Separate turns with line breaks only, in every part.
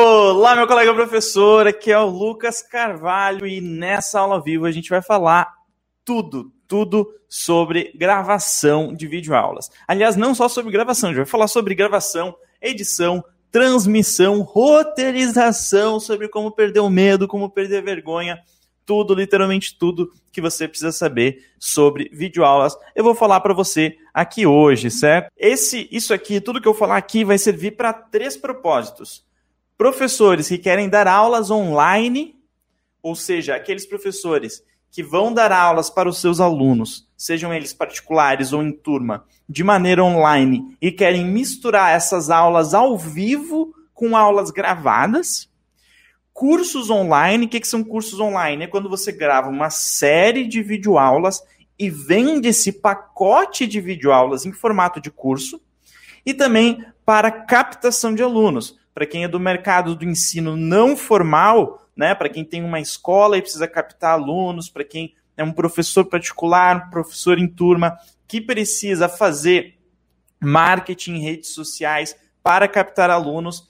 Olá, meu colega professor, aqui é o Lucas Carvalho e nessa aula viva a gente vai falar tudo, tudo sobre gravação de videoaulas. Aliás, não só sobre gravação, a gente vai falar sobre gravação, edição, transmissão, roteirização, sobre como perder o medo, como perder a vergonha, tudo, literalmente tudo que você precisa saber sobre videoaulas. Eu vou falar para você aqui hoje, certo? Esse, isso aqui, tudo que eu falar aqui vai servir para três propósitos professores que querem dar aulas online, ou seja, aqueles professores que vão dar aulas para os seus alunos, sejam eles particulares ou em turma, de maneira online e querem misturar essas aulas ao vivo com aulas gravadas. Cursos online, o que, que são cursos online? É quando você grava uma série de videoaulas e vende esse pacote de videoaulas em formato de curso. E também para captação de alunos para quem é do mercado do ensino não formal, né, para quem tem uma escola e precisa captar alunos, para quem é um professor particular, professor em turma, que precisa fazer marketing em redes sociais para captar alunos.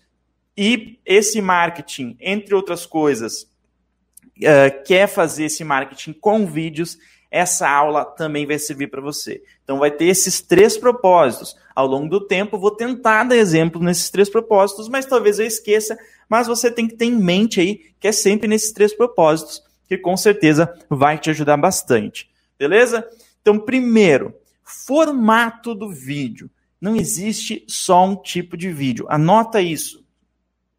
E esse marketing, entre outras coisas, uh, quer fazer esse marketing com vídeos essa aula também vai servir para você. Então vai ter esses três propósitos. Ao longo do tempo, vou tentar dar exemplo nesses três propósitos, mas talvez eu esqueça. Mas você tem que ter em mente aí que é sempre nesses três propósitos, que com certeza vai te ajudar bastante. Beleza? Então, primeiro, formato do vídeo. Não existe só um tipo de vídeo. Anota isso.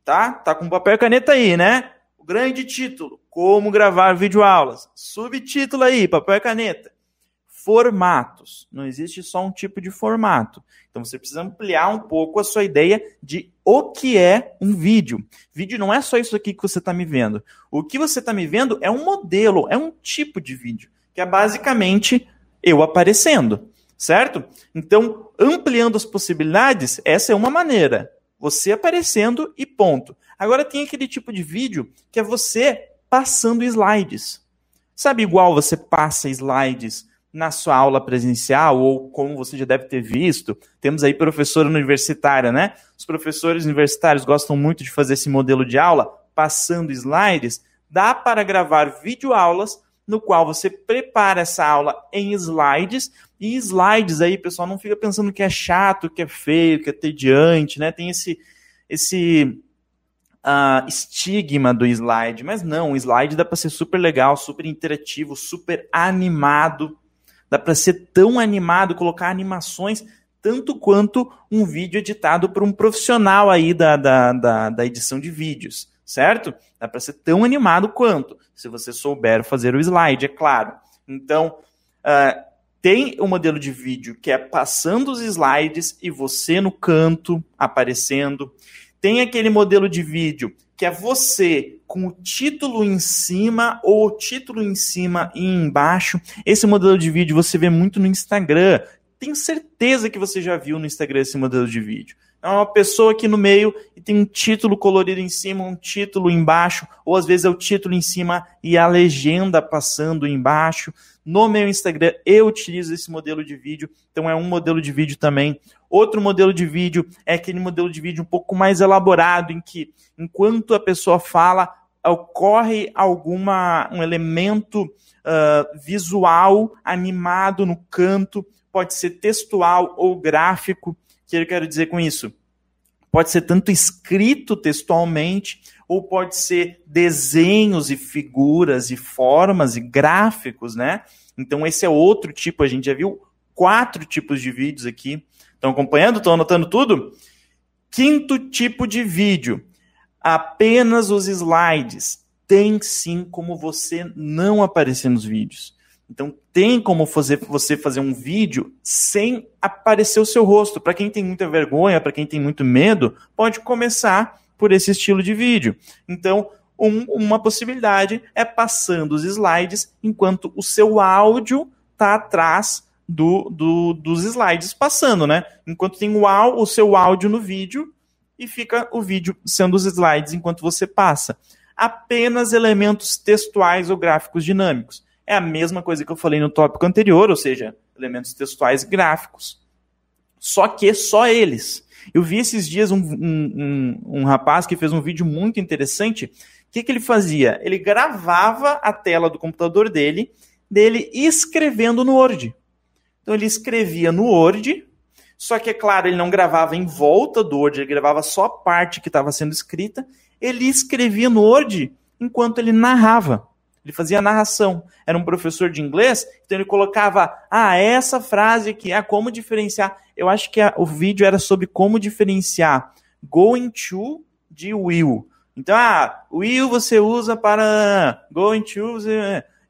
Tá? Tá com papel e caneta aí, né? O grande título como gravar videoaulas. Subtítulo aí, papel e caneta. Formatos. Não existe só um tipo de formato. Então você precisa ampliar um pouco a sua ideia de o que é um vídeo. Vídeo não é só isso aqui que você está me vendo. O que você está me vendo é um modelo, é um tipo de vídeo, que é basicamente eu aparecendo, certo? Então, ampliando as possibilidades, essa é uma maneira. Você aparecendo e ponto. Agora tem aquele tipo de vídeo que é você passando slides. Sabe igual você passa slides na sua aula presencial, ou como você já deve ter visto, temos aí professora universitária, né? Os professores universitários gostam muito de fazer esse modelo de aula, passando slides. Dá para gravar videoaulas no qual você prepara essa aula em slides, e slides aí, pessoal, não fica pensando que é chato, que é feio, que é tediante, né? Tem esse, esse uh, estigma do slide, mas não, o slide dá para ser super legal, super interativo, super animado. Dá para ser tão animado, colocar animações tanto quanto um vídeo editado por um profissional aí da, da, da, da edição de vídeos, certo? Dá para ser tão animado quanto, se você souber fazer o slide, é claro. Então, uh, tem o um modelo de vídeo que é passando os slides e você no canto aparecendo. Tem aquele modelo de vídeo que é você com o título em cima ou o título em cima e embaixo. Esse modelo de vídeo você vê muito no Instagram. Tenho certeza que você já viu no Instagram esse modelo de vídeo. É uma pessoa aqui no meio e tem um título colorido em cima, um título embaixo, ou às vezes é o título em cima e a legenda passando embaixo. No meu Instagram eu utilizo esse modelo de vídeo, então é um modelo de vídeo também. Outro modelo de vídeo é aquele modelo de vídeo um pouco mais elaborado, em que enquanto a pessoa fala, ocorre alguma um elemento uh, visual animado no canto, pode ser textual ou gráfico que eu quero dizer com isso? Pode ser tanto escrito textualmente, ou pode ser desenhos e figuras e formas e gráficos, né? Então esse é outro tipo, a gente já viu quatro tipos de vídeos aqui. Estão acompanhando? Estão anotando tudo? Quinto tipo de vídeo, apenas os slides. Tem sim como você não aparecer nos vídeos. Então tem como fazer, você fazer um vídeo sem aparecer o seu rosto. Para quem tem muita vergonha, para quem tem muito medo, pode começar por esse estilo de vídeo. Então, um, uma possibilidade é passando os slides enquanto o seu áudio está atrás do, do, dos slides passando, né? Enquanto tem o, o seu áudio no vídeo e fica o vídeo sendo os slides enquanto você passa. Apenas elementos textuais ou gráficos dinâmicos é a mesma coisa que eu falei no tópico anterior, ou seja, elementos textuais gráficos. Só que só eles. Eu vi esses dias um, um, um, um rapaz que fez um vídeo muito interessante. O que, que ele fazia? Ele gravava a tela do computador dele, dele escrevendo no Word. Então ele escrevia no Word, só que, é claro, ele não gravava em volta do Word, ele gravava só a parte que estava sendo escrita. Ele escrevia no Word enquanto ele narrava. Ele fazia narração. Era um professor de inglês, então ele colocava, ah, essa frase aqui, ah, como diferenciar. Eu acho que a, o vídeo era sobre como diferenciar going to de will. Então, ah, will você usa para going to.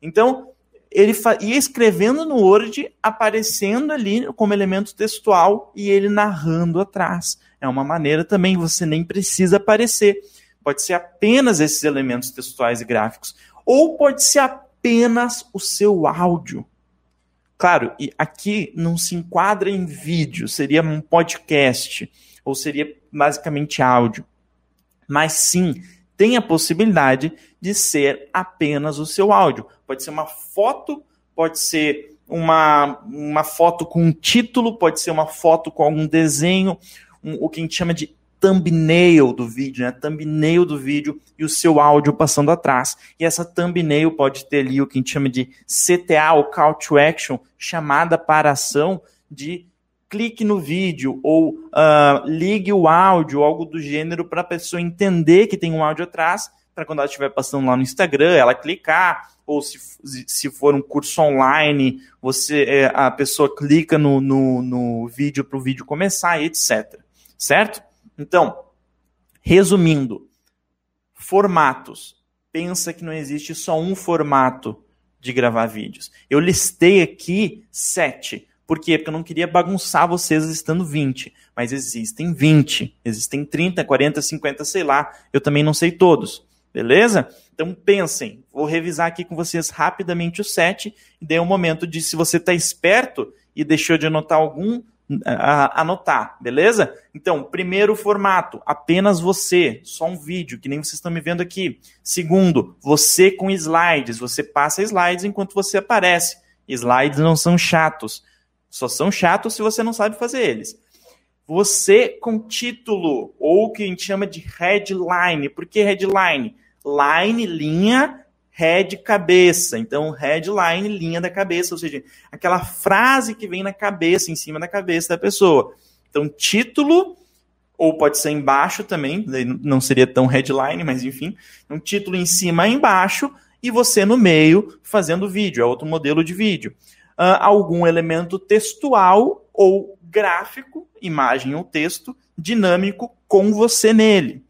Então, ele ia escrevendo no Word, aparecendo ali como elemento textual e ele narrando atrás. É uma maneira também, você nem precisa aparecer. Pode ser apenas esses elementos textuais e gráficos ou pode ser apenas o seu áudio. Claro, e aqui não se enquadra em vídeo, seria um podcast, ou seria basicamente áudio. Mas sim, tem a possibilidade de ser apenas o seu áudio. Pode ser uma foto, pode ser uma, uma foto com um título, pode ser uma foto com algum desenho, um, o que a gente chama de thumbnail do vídeo, né? Thumbnail do vídeo e o seu áudio passando atrás. E essa thumbnail pode ter ali o que a gente chama de CTA, ou Call to Action, chamada para ação de clique no vídeo ou uh, ligue o áudio, algo do gênero, para a pessoa entender que tem um áudio atrás, para quando ela estiver passando lá no Instagram, ela clicar, ou se, se for um curso online, você é, a pessoa clica no, no, no vídeo para o vídeo começar, etc. Certo? Então, resumindo, formatos. Pensa que não existe só um formato de gravar vídeos. Eu listei aqui sete. Por quê? Porque eu não queria bagunçar vocês listando 20. Mas existem 20. Existem 30, 40, 50, sei lá. Eu também não sei todos. Beleza? Então pensem. Vou revisar aqui com vocês rapidamente os sete. E é um momento de, se você está esperto e deixou de anotar algum, anotar, beleza? Então, primeiro formato, apenas você, só um vídeo, que nem vocês estão me vendo aqui. Segundo, você com slides, você passa slides enquanto você aparece. Slides não são chatos, só são chatos se você não sabe fazer eles. Você com título, ou o que a gente chama de headline. Por que headline? Line, linha, head cabeça. Então, headline, linha da cabeça, ou seja, aquela frase que vem na cabeça, em cima da cabeça da pessoa. Então, título, ou pode ser embaixo também, não seria tão headline, mas enfim, um título em cima e embaixo, e você no meio fazendo vídeo, é outro modelo de vídeo. Uh, algum elemento textual ou gráfico, imagem ou texto, dinâmico com você nele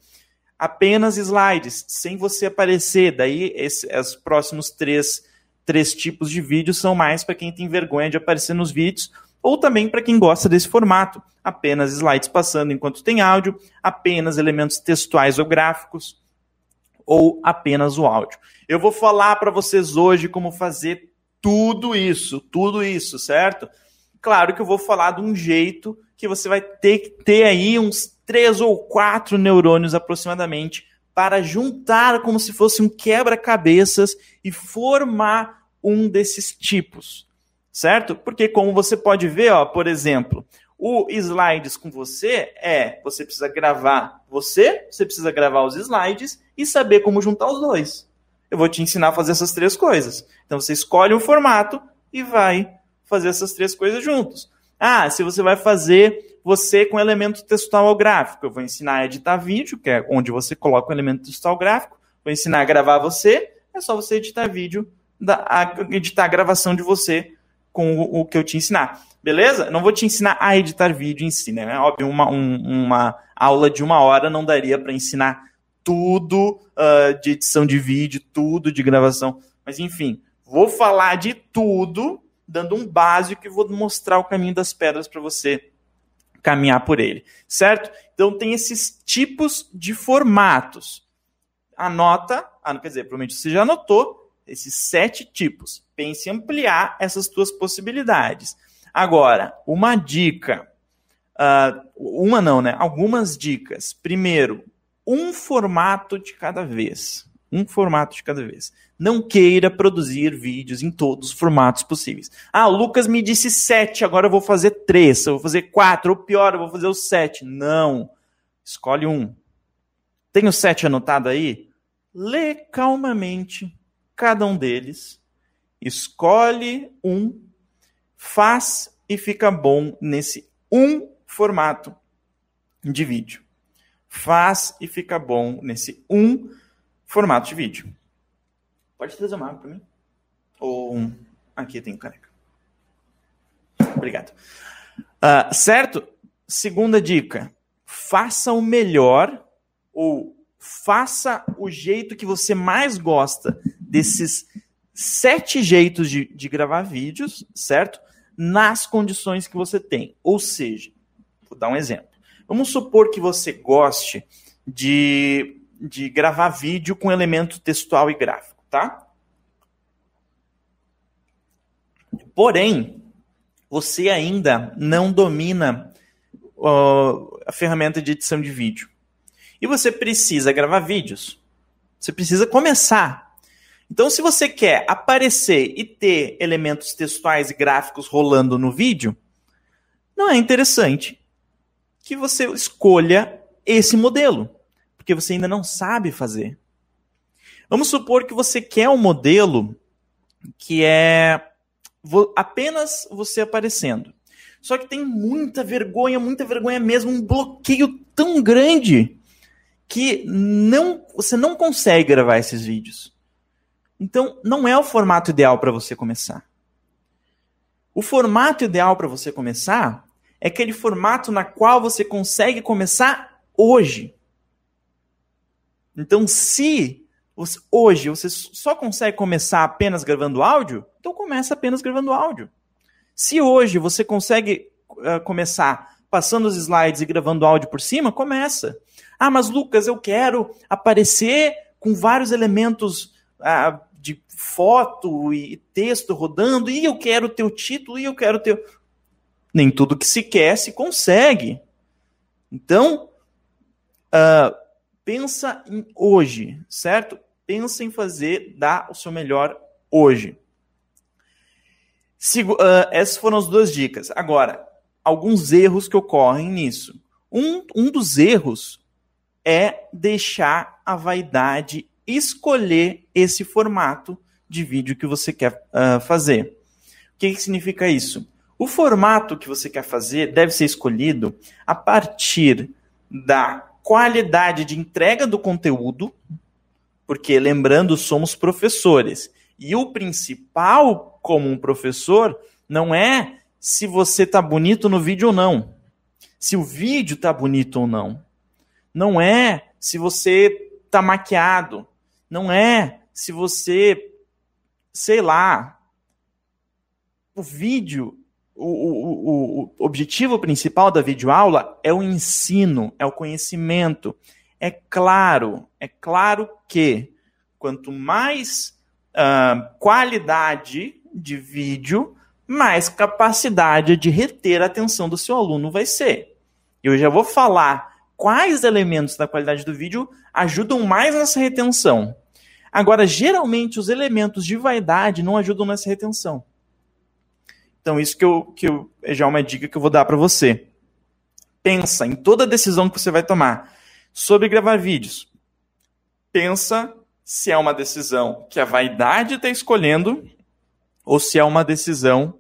apenas slides, sem você aparecer. Daí, os próximos três, três tipos de vídeos são mais para quem tem vergonha de aparecer nos vídeos, ou também para quem gosta desse formato. Apenas slides passando enquanto tem áudio, apenas elementos textuais ou gráficos, ou apenas o áudio. Eu vou falar para vocês hoje como fazer tudo isso, tudo isso, certo? Claro que eu vou falar de um jeito que você vai ter que ter aí uns três ou quatro neurônios aproximadamente para juntar como se fosse um quebra-cabeças e formar um desses tipos, certo? Porque como você pode ver, ó, por exemplo, o slides com você é, você precisa gravar você, você precisa gravar os slides e saber como juntar os dois. Eu vou te ensinar a fazer essas três coisas. Então você escolhe um formato e vai fazer essas três coisas juntos. Ah, se você vai fazer você com elemento textual ou gráfico. Eu vou ensinar a editar vídeo, que é onde você coloca o elemento textual gráfico. Vou ensinar a gravar você. É só você editar vídeo, editar a gravação de você com o, o, que eu te ensinar. Beleza? Não vou te ensinar a editar vídeo em si, né? É óbvio, uma, um, uma aula de uma hora não daria para ensinar tudo uh, de edição de vídeo, tudo de gravação. Mas enfim, vou falar de tudo, dando um básico e vou mostrar o caminho das pedras para você caminhar por ele, certo? Então tem esses tipos de formatos. Anota, ah, quer dizer, provavelmente você já anotou esses sete tipos. Pense em ampliar essas tuas possibilidades. Agora, uma dica, uh, uma não, né? Algumas dicas. Primeiro, um formato de cada vez. Um formato de cada vez. Não queira produzir vídeos em todos os formatos possíveis. Ah, o Lucas me disse sete, agora eu vou fazer três, eu vou fazer quatro, ou pior, eu vou fazer os sete. Não. Escolhe um. Tem o sete anotado aí? Lê calmamente cada um deles. Escolhe um, faz e fica bom nesse um formato de vídeo. Faz e fica bom nesse um formato de vídeo. Pode trazer uma água para mim? Ou um... Aqui tem caneca. Obrigado. Uh, certo? Segunda dica. Faça o melhor ou faça o jeito que você mais gosta desses sete jeitos de, de gravar vídeos, certo? Nas condições que você tem. Ou seja, vou dar um exemplo. Vamos supor que você goste de, de gravar vídeo com elemento textual e gráfico, tá? Porém, você ainda não domina uh, a ferramenta de edição de vídeo. E você precisa gravar vídeos. Você precisa começar. Então, se você quer aparecer e ter elementos textuais e gráficos rolando no vídeo, não é interessante que você escolha esse modelo, porque você ainda não sabe fazer. Vamos supor que você quer um modelo que é apenas você aparecendo. Só que tem muita vergonha, muita vergonha mesmo, um bloqueio tão grande que não você não consegue gravar esses vídeos. Então, não é o formato ideal para você começar. O formato ideal para você começar é aquele formato na qual você consegue começar hoje. Então, se você, hoje você só consegue começar apenas gravando áudio, então começa apenas gravando áudio. Se hoje você consegue uh, começar passando os slides e gravando áudio por cima, começa. Ah, mas Lucas, eu quero aparecer com vários elementos uh, de foto e texto rodando, e eu quero ter o título, e eu quero ter nem tudo que se quer se consegue. Então, uh, pensa em hoje, certo? Pensa em fazer, dar o seu melhor hoje. Sigo, uh, essas foram as duas dicas. Agora, alguns erros que ocorrem nisso. Um, um dos erros é deixar a vaidade escolher esse formato de vídeo que você quer uh, fazer. O que, que significa isso? O formato que você quer fazer deve ser escolhido a partir da qualidade de entrega do conteúdo, porque lembrando, somos professores. E o principal como um professor não é se você tá bonito no vídeo ou não. Se o vídeo tá bonito ou não. Não é se você tá maquiado. Não é se você, sei lá, o vídeo o, o, o, objetivo principal da videoaula é o ensino, é o conhecimento. É claro, é claro que quanto mais uh, qualidade de vídeo, mais capacidade de reter a atenção do seu aluno vai ser. Eu já vou falar quais elementos da qualidade do vídeo ajudam mais nessa retenção. Agora, geralmente, os elementos de vaidade não ajudam nessa retenção. Então, isso que eu, que eu já é uma dica que eu vou dar para você. Pensa em toda decisão que você vai tomar sobre gravar vídeos. Pensa se é uma decisão que a vaidade está escolhendo ou se é uma decisão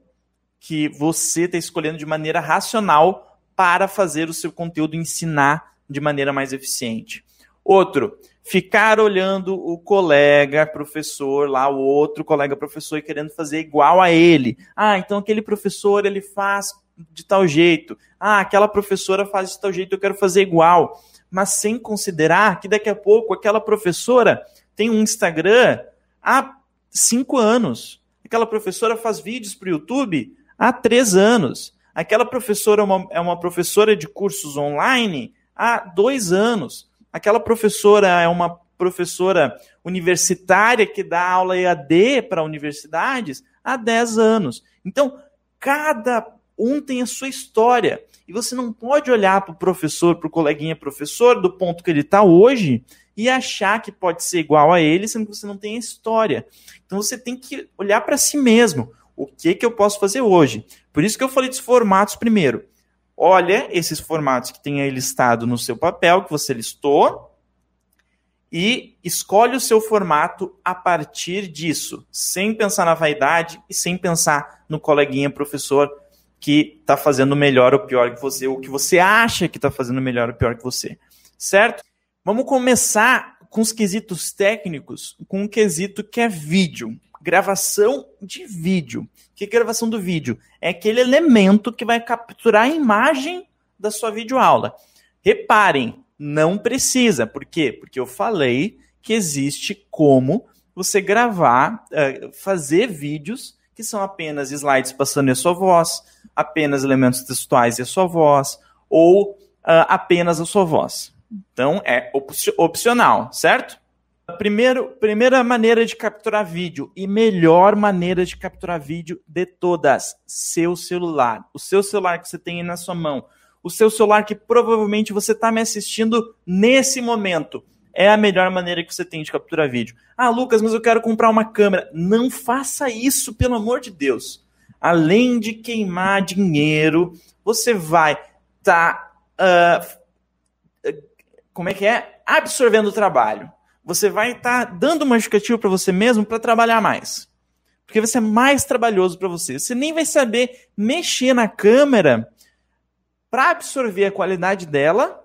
que você está escolhendo de maneira racional para fazer o seu conteúdo ensinar de maneira mais eficiente. Outro, ficar olhando o colega professor lá, o outro colega professor e querendo fazer igual a ele. Ah, então aquele professor ele faz de tal jeito. Ah, aquela professora faz de tal jeito, eu quero fazer igual. Mas sem considerar que daqui a pouco aquela professora tem um Instagram há cinco anos. Aquela professora faz vídeos para o YouTube há três anos. Aquela professora é uma, é uma professora de cursos online há dois anos aquela professora é uma professora universitária que dá aula EAD para universidades há 10 anos. Então, cada um tem a sua história. E você não pode olhar para o professor, para o coleguinha professor, do ponto que ele está hoje, e achar que pode ser igual a ele, sendo que você não tem a história. Então você tem que olhar para si mesmo. O que, que eu posso fazer hoje? Por isso que eu falei dos formatos primeiro. Olha esses formatos que tem aí listado no seu papel, que você listou, e escolhe o seu formato a partir disso, sem pensar na vaidade e sem pensar no coleguinha professor que está fazendo melhor ou pior que você, ou que você acha que está fazendo melhor ou pior que você. Certo? Vamos começar com os quesitos técnicos, com um quesito que é vídeo. Gravação de vídeo. O que é gravação do vídeo? É aquele elemento que vai capturar a imagem da sua videoaula. Reparem, não precisa. Por quê? Porque eu falei que existe como você gravar, eh, fazer vídeos que são apenas slides passando a sua voz, apenas elementos textuais e a sua voz, ou uh, apenas a sua voz. Então é opcional, certo? Primeiro, primeira maneira de capturar vídeo e melhor maneira de capturar vídeo de todas, seu celular. O seu celular que você tem aí na sua mão. O seu celular que provavelmente você está me assistindo nesse momento é a melhor maneira que você tem de capturar vídeo. Ah, Lucas, mas eu quero comprar uma câmera. Não faça isso, pelo amor de Deus. Além de queimar dinheiro, você vai estar. Tá, uh, como é que é? Absorvendo o trabalho. Você vai estar tá dando uma justificativa para você mesmo para trabalhar mais. Porque vai ser mais trabalhoso para você. Você nem vai saber mexer na câmera para absorver a qualidade dela.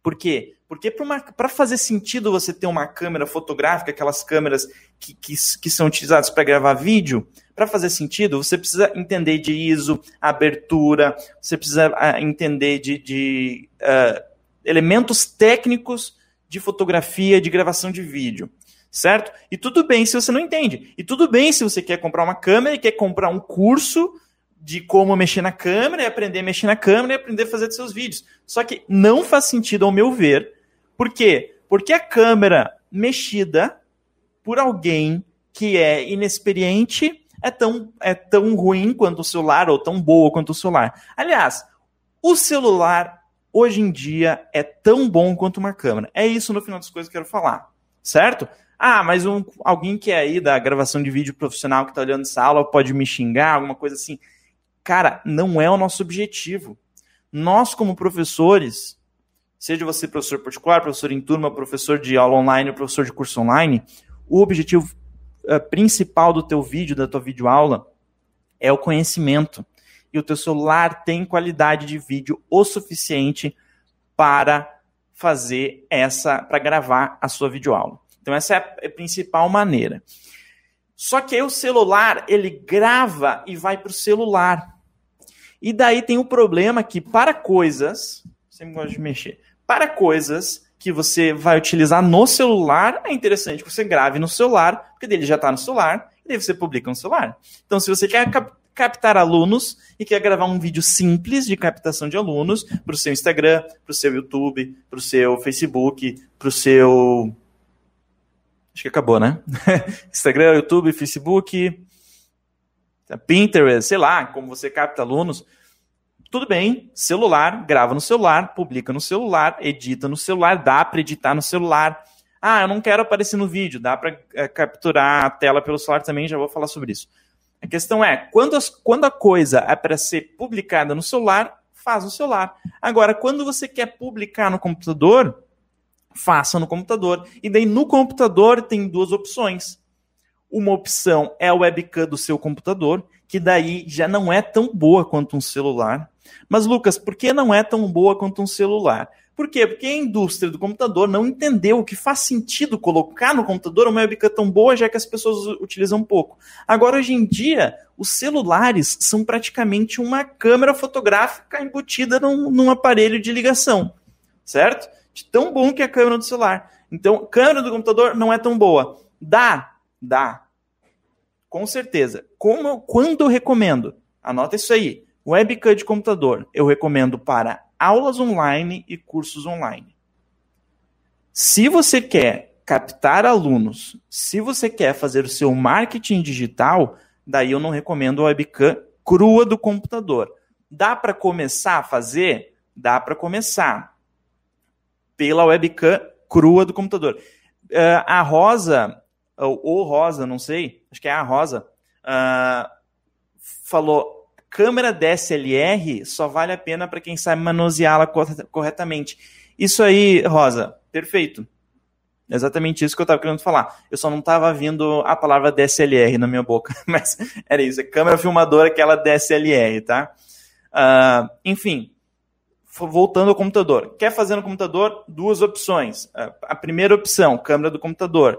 Por quê? Porque para fazer sentido você ter uma câmera fotográfica, aquelas câmeras que, que, que são utilizadas para gravar vídeo, para fazer sentido, você precisa entender de ISO, abertura, você precisa uh, entender de, de uh, elementos técnicos de fotografia, de gravação de vídeo. Certo? E tudo bem se você não entende. E tudo bem se você quer comprar uma câmera e quer comprar um curso de como mexer na câmera e aprender a mexer na câmera e aprender a fazer seus vídeos. Só que não faz sentido, ao meu ver, por quê? Porque a câmera mexida por alguém que é inexperiente é tão, é tão ruim quanto o celular ou tão boa quanto o celular. Aliás, o celular hoje em dia é tão bom quanto uma câmera. É isso no final das coisas que eu quero falar, certo? Ah, mas um, alguém que é aí da gravação de vídeo profissional que está olhando essa aula pode me xingar, alguma coisa assim. Cara, não é o nosso objetivo. Nós, como professores, seja você professor particular, professor em turma, professor de aula online, professor de curso online, o objetivo uh, principal do teu vídeo, da tua videoaula, é o conhecimento. E o teu celular tem qualidade de vídeo o suficiente para fazer essa, para gravar a sua videoaula. Então essa é a principal maneira. Só que aí o celular, ele grava e vai para o celular. E daí tem o problema que para coisas, sempre gosto de mexer, para coisas que você vai utilizar no celular, é interessante que você grave no celular, porque dele já está no celular, e daí você publica no celular. Então, se você quer captar alunos e quer gravar um vídeo simples de captação de alunos para o seu Instagram, para o seu YouTube, para o seu Facebook, para o seu. Acho que acabou, né? Instagram, YouTube, Facebook, Pinterest, sei lá, como você capta alunos tudo bem, celular, grava no celular, publica no celular, edita no celular, dá para editar no celular. Ah, eu não quero aparecer no vídeo, dá para é, capturar a tela pelo celular também, já vou falar sobre isso. A questão é, quando, as, quando a coisa é para ser publicada no celular, faz no celular. Agora, quando você quer publicar no computador, faça no computador. E daí no computador tem duas opções. Uma opção é a webcam do seu computador, que daí já não é tão boa quanto um celular. Mas, Lucas, por que não é tão boa quanto um celular? Por quê? Porque a indústria do computador não entendeu que faz sentido colocar no computador uma webcam tão boa, já que as pessoas utilizam pouco. Agora, hoje em dia, os celulares são praticamente uma câmera fotográfica embutida num, num aparelho de ligação, certo? De tão bom que é a câmera do celular. Então, câmera do computador não é tão boa. Dá? Dá. Com certeza. Como, quando eu recomendo? Anota isso aí. Webcam de computador eu recomendo para aulas online e cursos online. Se você quer captar alunos, se você quer fazer o seu marketing digital, daí eu não recomendo a webcam crua do computador. Dá para começar a fazer? Dá para começar pela webcam crua do computador. Uh, a Rosa, ou, Rosa, não sei, acho que é a Rosa, uh, falou: câmera DSLR só vale a pena para quem sabe manuseá-la corretamente. Isso aí, Rosa, perfeito. Exatamente isso que eu estava querendo falar. Eu só não estava vindo a palavra DSLR na minha boca, mas era isso. É câmera filmadora, aquela DSLR, tá? Uh, enfim, voltando ao computador. Quer fazer no computador? Duas opções. Uh, a primeira opção, câmera do computador.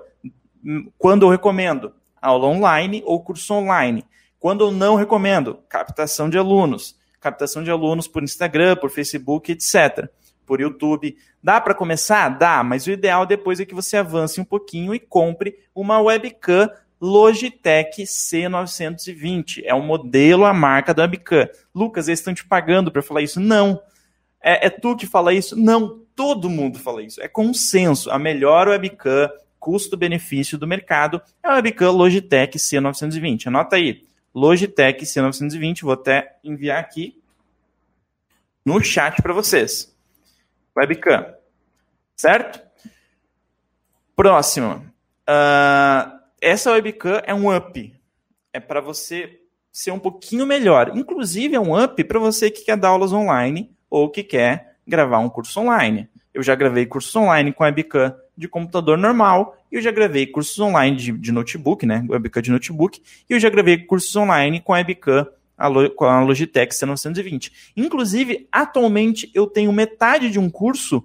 Quando eu recomendo? Aula online ou curso online. Quando eu não recomendo? Captação de alunos. Captação de alunos por Instagram, por Facebook, etc por YouTube. Dá para começar? Dá, mas o ideal depois é que você avance um pouquinho e compre uma webcam Logitech C920. É um modelo, a marca da webcam. Lucas, eles estão te pagando para falar isso? Não. É, é, tu que fala isso? Não. Todo mundo fala isso. É consenso. A melhor webcam, custo-benefício do mercado, é a webcam Logitech C920. Anota aí. Logitech C920. Vou até enviar aqui no chat para vocês webcam. Certo? Próximo. Uh, essa webcam é um up. É para você ser um pouquinho melhor. Inclusive, é um up para você que quer dar aulas online ou que quer gravar um curso online. Eu já gravei cursos online com webcam de computador normal eu já gravei cursos online de, de notebook, né? Webcam de notebook. E eu já gravei cursos online com webcam com a Logitech C920. Inclusive, atualmente eu tenho metade de um curso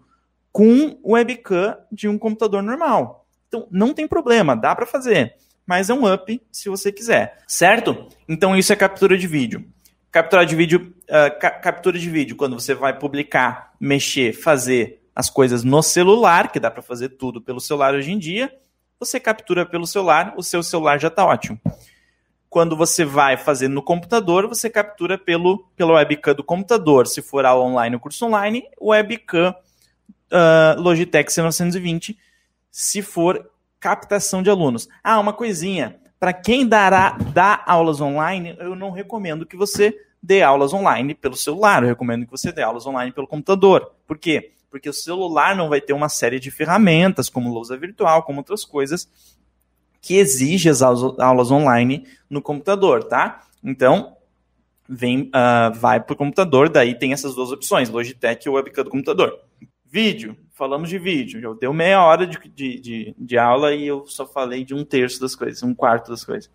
com webcam de um computador normal. Então, não tem problema, dá para fazer, mas é um up se você quiser, certo? Então, isso é captura de vídeo. Captura de vídeo, uh, ca captura de vídeo, quando você vai publicar, mexer, fazer as coisas no celular, que dá para fazer tudo pelo celular hoje em dia, você captura pelo celular, o seu celular já está ótimo. Quando você vai fazer no computador, você captura pelo, pelo webcam do computador. Se for aula online ou curso online, webcam uh, Logitech C920. Se for captação de alunos. Ah, uma coisinha. Para quem dará, dá aulas online, eu não recomendo que você dê aulas online pelo celular. Eu recomendo que você dê aulas online pelo computador. Por quê? Porque o celular não vai ter uma série de ferramentas, como lousa virtual, como outras coisas, que exige as aulas online no computador, tá? Então, vem, uh, vai para o computador, daí tem essas duas opções, Logitech ou webcam do computador. Vídeo, falamos de vídeo, já deu meia hora de, de, de, de aula e eu só falei de um terço das coisas, um quarto das coisas.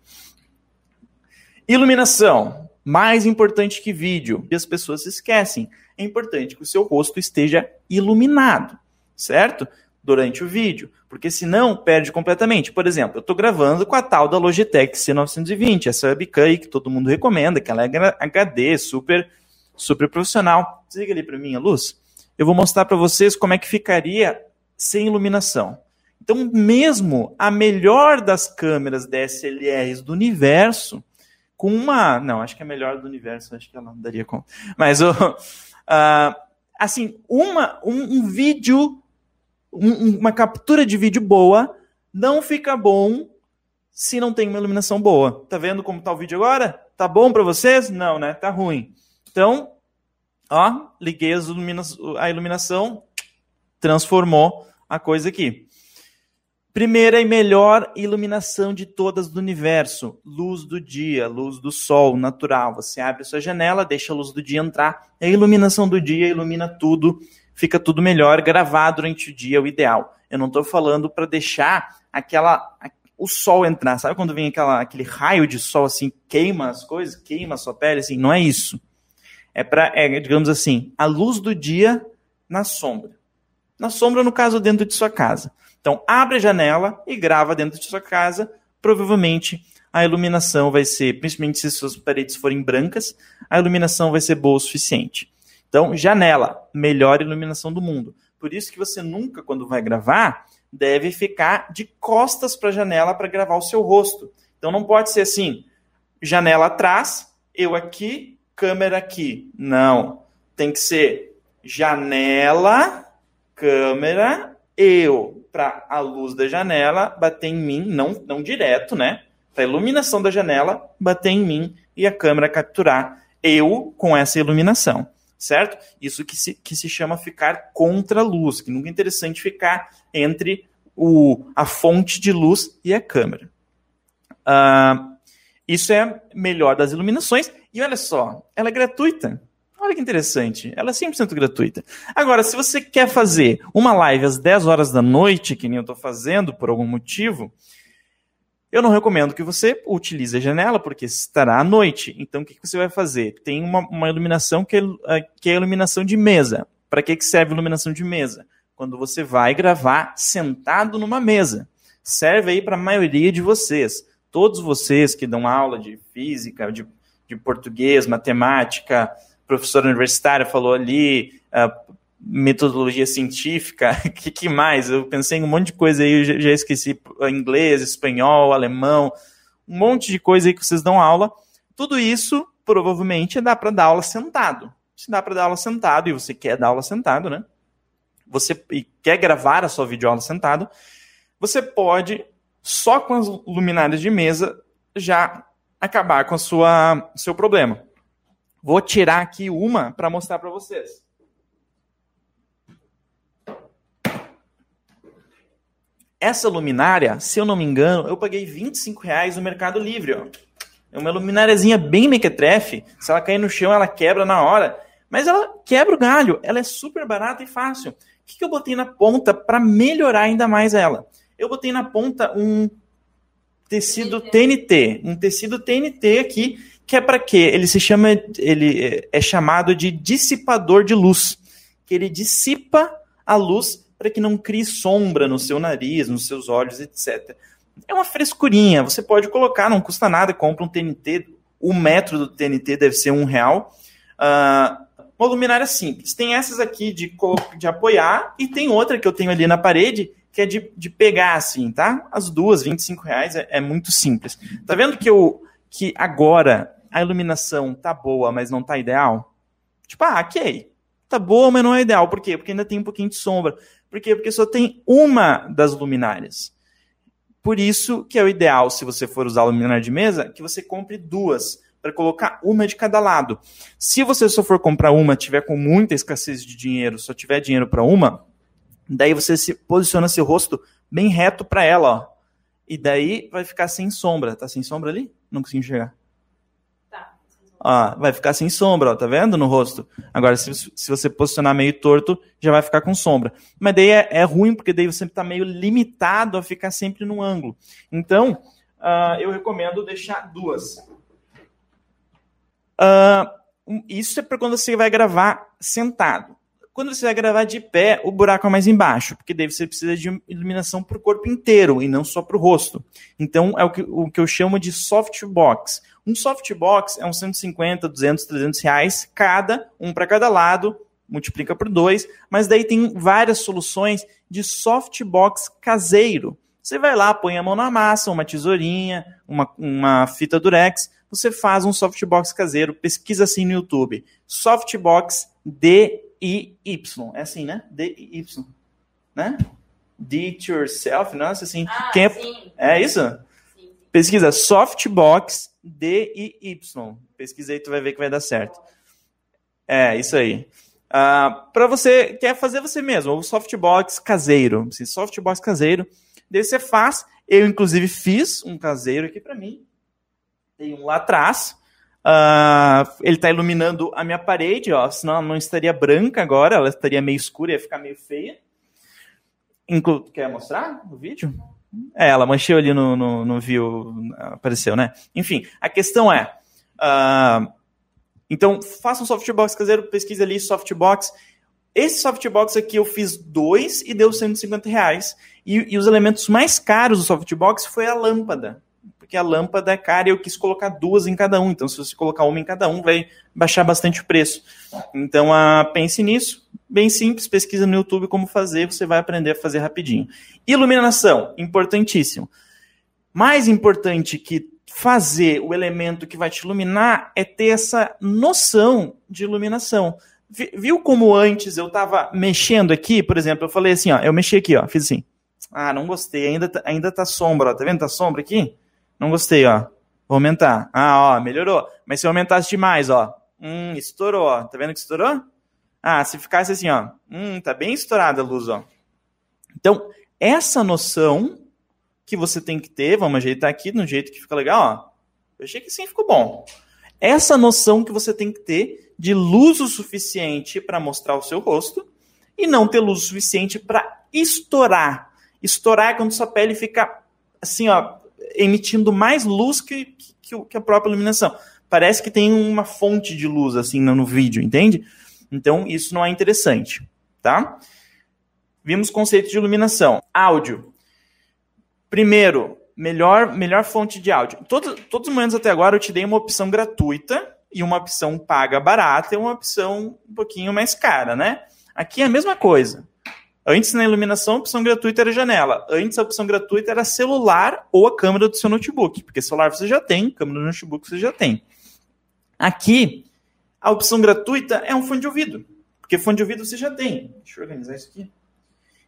Iluminação, mais importante que vídeo, e as pessoas esquecem, é importante que o seu rosto esteja iluminado, certo? Durante o vídeo porque senão perde completamente. Por exemplo, eu estou gravando com a tal da Logitech C920, essa webcam aí que todo mundo recomenda, que ela é HD, super, super profissional. Desliga ali para mim a luz. Eu vou mostrar para vocês como é que ficaria sem iluminação. Então, mesmo a melhor das câmeras DSLRs do universo, com uma. Não, acho que é a melhor do universo, acho que ela não daria conta. Mas, uh, assim, uma, um, um vídeo um, uma captura de vídeo boa não fica bom se não tem uma iluminação boa. Tá vendo como tá o vídeo agora? Tá bom para vocês? Não, né? Tá ruim. Então, ó, liguei a iluminação, transformou a coisa aqui. Primeira e melhor iluminação de todas do universo: luz do dia, luz do sol natural. Você abre sua janela, deixa a luz do dia entrar, a iluminação do dia ilumina tudo fica tudo melhor. Gravar durante o dia é o ideal. Eu não estou falando para deixar aquela o sol entrar. Sabe quando vem aquela, aquele raio de sol assim, queima as coisas, queima a sua pele? Assim, não é isso. É para, é, digamos assim, a luz do dia na sombra. Na sombra, no caso, dentro de sua casa. Então, abre a janela e grava dentro de sua casa. Provavelmente a iluminação vai ser, principalmente se suas paredes forem brancas, a iluminação vai ser boa o suficiente. Então, janela, melhor iluminação do mundo. Por isso que você nunca, quando vai gravar, deve ficar de costas para a janela para gravar o seu rosto. Então não pode ser assim, janela atrás, eu aqui, câmera aqui. Não. Tem que ser janela, câmera, eu, para a luz da janela bater em mim, não, não direto, né? Para a iluminação da janela bater em mim e a câmera capturar eu com essa iluminação, certo? Isso que se, que se chama ficar contra a luz, que nunca é interessante ficar entre o, a fonte de luz e a câmera. Uh, isso é melhor das iluminações. E olha só, ela é gratuita. Olha que interessante. Ela é 100% gratuita. Agora, se você quer fazer uma live às 10 horas da noite, que nem eu estou fazendo por algum motivo, eu não recomendo que você utilize a janela, porque estará à noite. Então, o que, você vai fazer? Tem uma, uma iluminação que é, é que é iluminação de mesa. Para que, que serve iluminação de mesa? Quando você vai gravar sentado numa mesa. Serve aí para a maioria de vocês. Todos vocês que dão aula de física, de, de português, matemática, professora universitária falou ali, uh, metodologia científica, que, que mais? Eu pensei em um monte de coisa aí, eu já, já esqueci inglês, espanhol, alemão, um monte de coisa aí que vocês dão aula. Tudo isso provavelmente dá para dar aula sentado. Se dá para dar aula sentado e você quer dar aula sentado, né? Você quer gravar a sua videoaula sentado, você pode só com as luminárias de mesa já acabar com a sua seu problema. Vou tirar aqui uma para mostrar para vocês. Essa luminária, se eu não me engano, eu paguei 25 reais no Mercado Livre. Ó. É uma lumináriazinha bem mequetrefe. Se ela cair no chão, ela quebra na hora. Mas ela quebra o galho. Ela é super barata e fácil. O que, que eu botei na ponta para melhorar ainda mais ela? Eu botei na ponta um tecido TNT. Um tecido TNT aqui que é para quê? Ele se chama, ele é chamado de dissipador de luz, que ele dissipa a luz para que não crie sombra no seu nariz, nos seus olhos, etc. É uma frescurinha, você pode colocar, não custa nada, compra um TNT, o metro do TNT deve ser um real. Uh, uma luminária simples. Tem essas aqui de, de apoiar e tem outra que eu tenho ali na parede que é de, de pegar assim, tá? As duas, 25 reais, é, é muito simples. Tá vendo que eu que agora a iluminação tá boa, mas não tá ideal? Tipo, ah, ok. Tá boa, mas não é ideal. Por quê? Porque ainda tem um pouquinho de sombra. Por quê? Porque só tem uma das luminárias. Por isso que é o ideal, se você for usar a luminária de mesa, que você compre duas, para colocar uma de cada lado. Se você só for comprar uma, tiver com muita escassez de dinheiro, só tiver dinheiro para uma, daí você se posiciona seu rosto bem reto para ela, ó. E daí vai ficar sem sombra. Tá sem sombra ali? Não consigo enxergar. Ó, vai ficar sem sombra, ó, tá vendo no rosto? Agora, se, se você posicionar meio torto, já vai ficar com sombra. Mas daí é, é ruim, porque daí você está meio limitado a ficar sempre no ângulo. Então, uh, eu recomendo deixar duas. Uh, isso é para quando você vai gravar sentado. Quando você vai gravar de pé, o buraco é mais embaixo, porque daí você precisa de iluminação para o corpo inteiro e não só para o rosto. Então, é o que, o que eu chamo de softbox. Um softbox é uns 150, 200, 300 reais cada, um para cada lado, multiplica por dois, mas daí tem várias soluções de softbox caseiro. Você vai lá, põe a mão na massa, uma tesourinha, uma, uma fita durex, você faz um softbox caseiro, pesquisa assim no YouTube. Softbox D-I-Y. É assim, né? D-I-Y. Né? Do it yourself, nossa, assim.
Ah,
quem
é,
é isso? Pesquisa softbox D e Y. Pesquisei, tu vai ver que vai dar certo. É, isso aí. Uh, ah, para você, quer fazer você mesmo, o softbox caseiro. Assim, softbox caseiro. Daí você faz. Eu, inclusive, fiz um caseiro aqui para mim. Tem um lá atrás. Uh, ele está iluminando a minha parede, ó. Senão ela não estaria branca agora, ela estaria meio escura, ia ficar meio feia. Inclu Quer mostrar o vídeo? É, ela manchou ali no, no, no view, apareceu, né? Enfim, a questão é. Uh, então, faça um softbox caseiro, pesquise ali softbox. Esse softbox aqui eu fiz dois e deu 150 reais. E, e os elementos mais caros do softbox foi a lâmpada porque a lâmpada é cara e eu quis colocar duas em cada um. Então, se você colocar uma em cada um, vai baixar bastante o preço. Então, uh, pense nisso. Bem simples, pesquisa no YouTube como fazer, você vai aprender a fazer rapidinho. Iluminação, importantíssimo. Mais importante que fazer o elemento que vai te iluminar é ter essa noção de iluminação. Viu como antes eu estava mexendo aqui, por exemplo, eu falei assim, ó, eu mexi aqui, ó, fiz assim. Ah, não gostei, ainda tá, ainda tá sombra, ó, tá vendo? Tá sombra aqui? Não gostei, ó. Vou aumentar. Ah, ó, melhorou. Mas se eu aumentasse demais, ó, Hum, estourou, ó. Tá vendo que estourou? Ah, se ficasse assim, ó. Hum, tá bem estourada a luz, ó. Então, essa noção que você tem que ter, vamos ajeitar aqui no jeito que fica legal, ó. Eu achei que sim ficou bom. Essa noção que você tem que ter de luz o suficiente para mostrar o seu rosto e não ter luz o suficiente para estourar. Estourar é quando sua pele fica assim, ó, emitindo mais luz que, que, que a própria iluminação. Parece que tem uma fonte de luz assim no, vídeo, entende? Então isso não é interessante, tá? Vimos conceito de iluminação. Áudio. Primeiro, melhor, melhor fonte de áudio. Todo, todos os momentos até agora eu te dei uma opção gratuita e uma opção paga barata e uma opção um pouquinho mais cara, né? Aqui é a mesma coisa. Antes, na iluminação, a opção gratuita era janela. Antes, a opção gratuita era celular ou a câmera do seu notebook. Porque celular você já tem, câmera do notebook você já tem. Aqui, a opção gratuita é um fone de ouvido. Porque fone de ouvido você já tem. Deixa eu organizar isso aqui.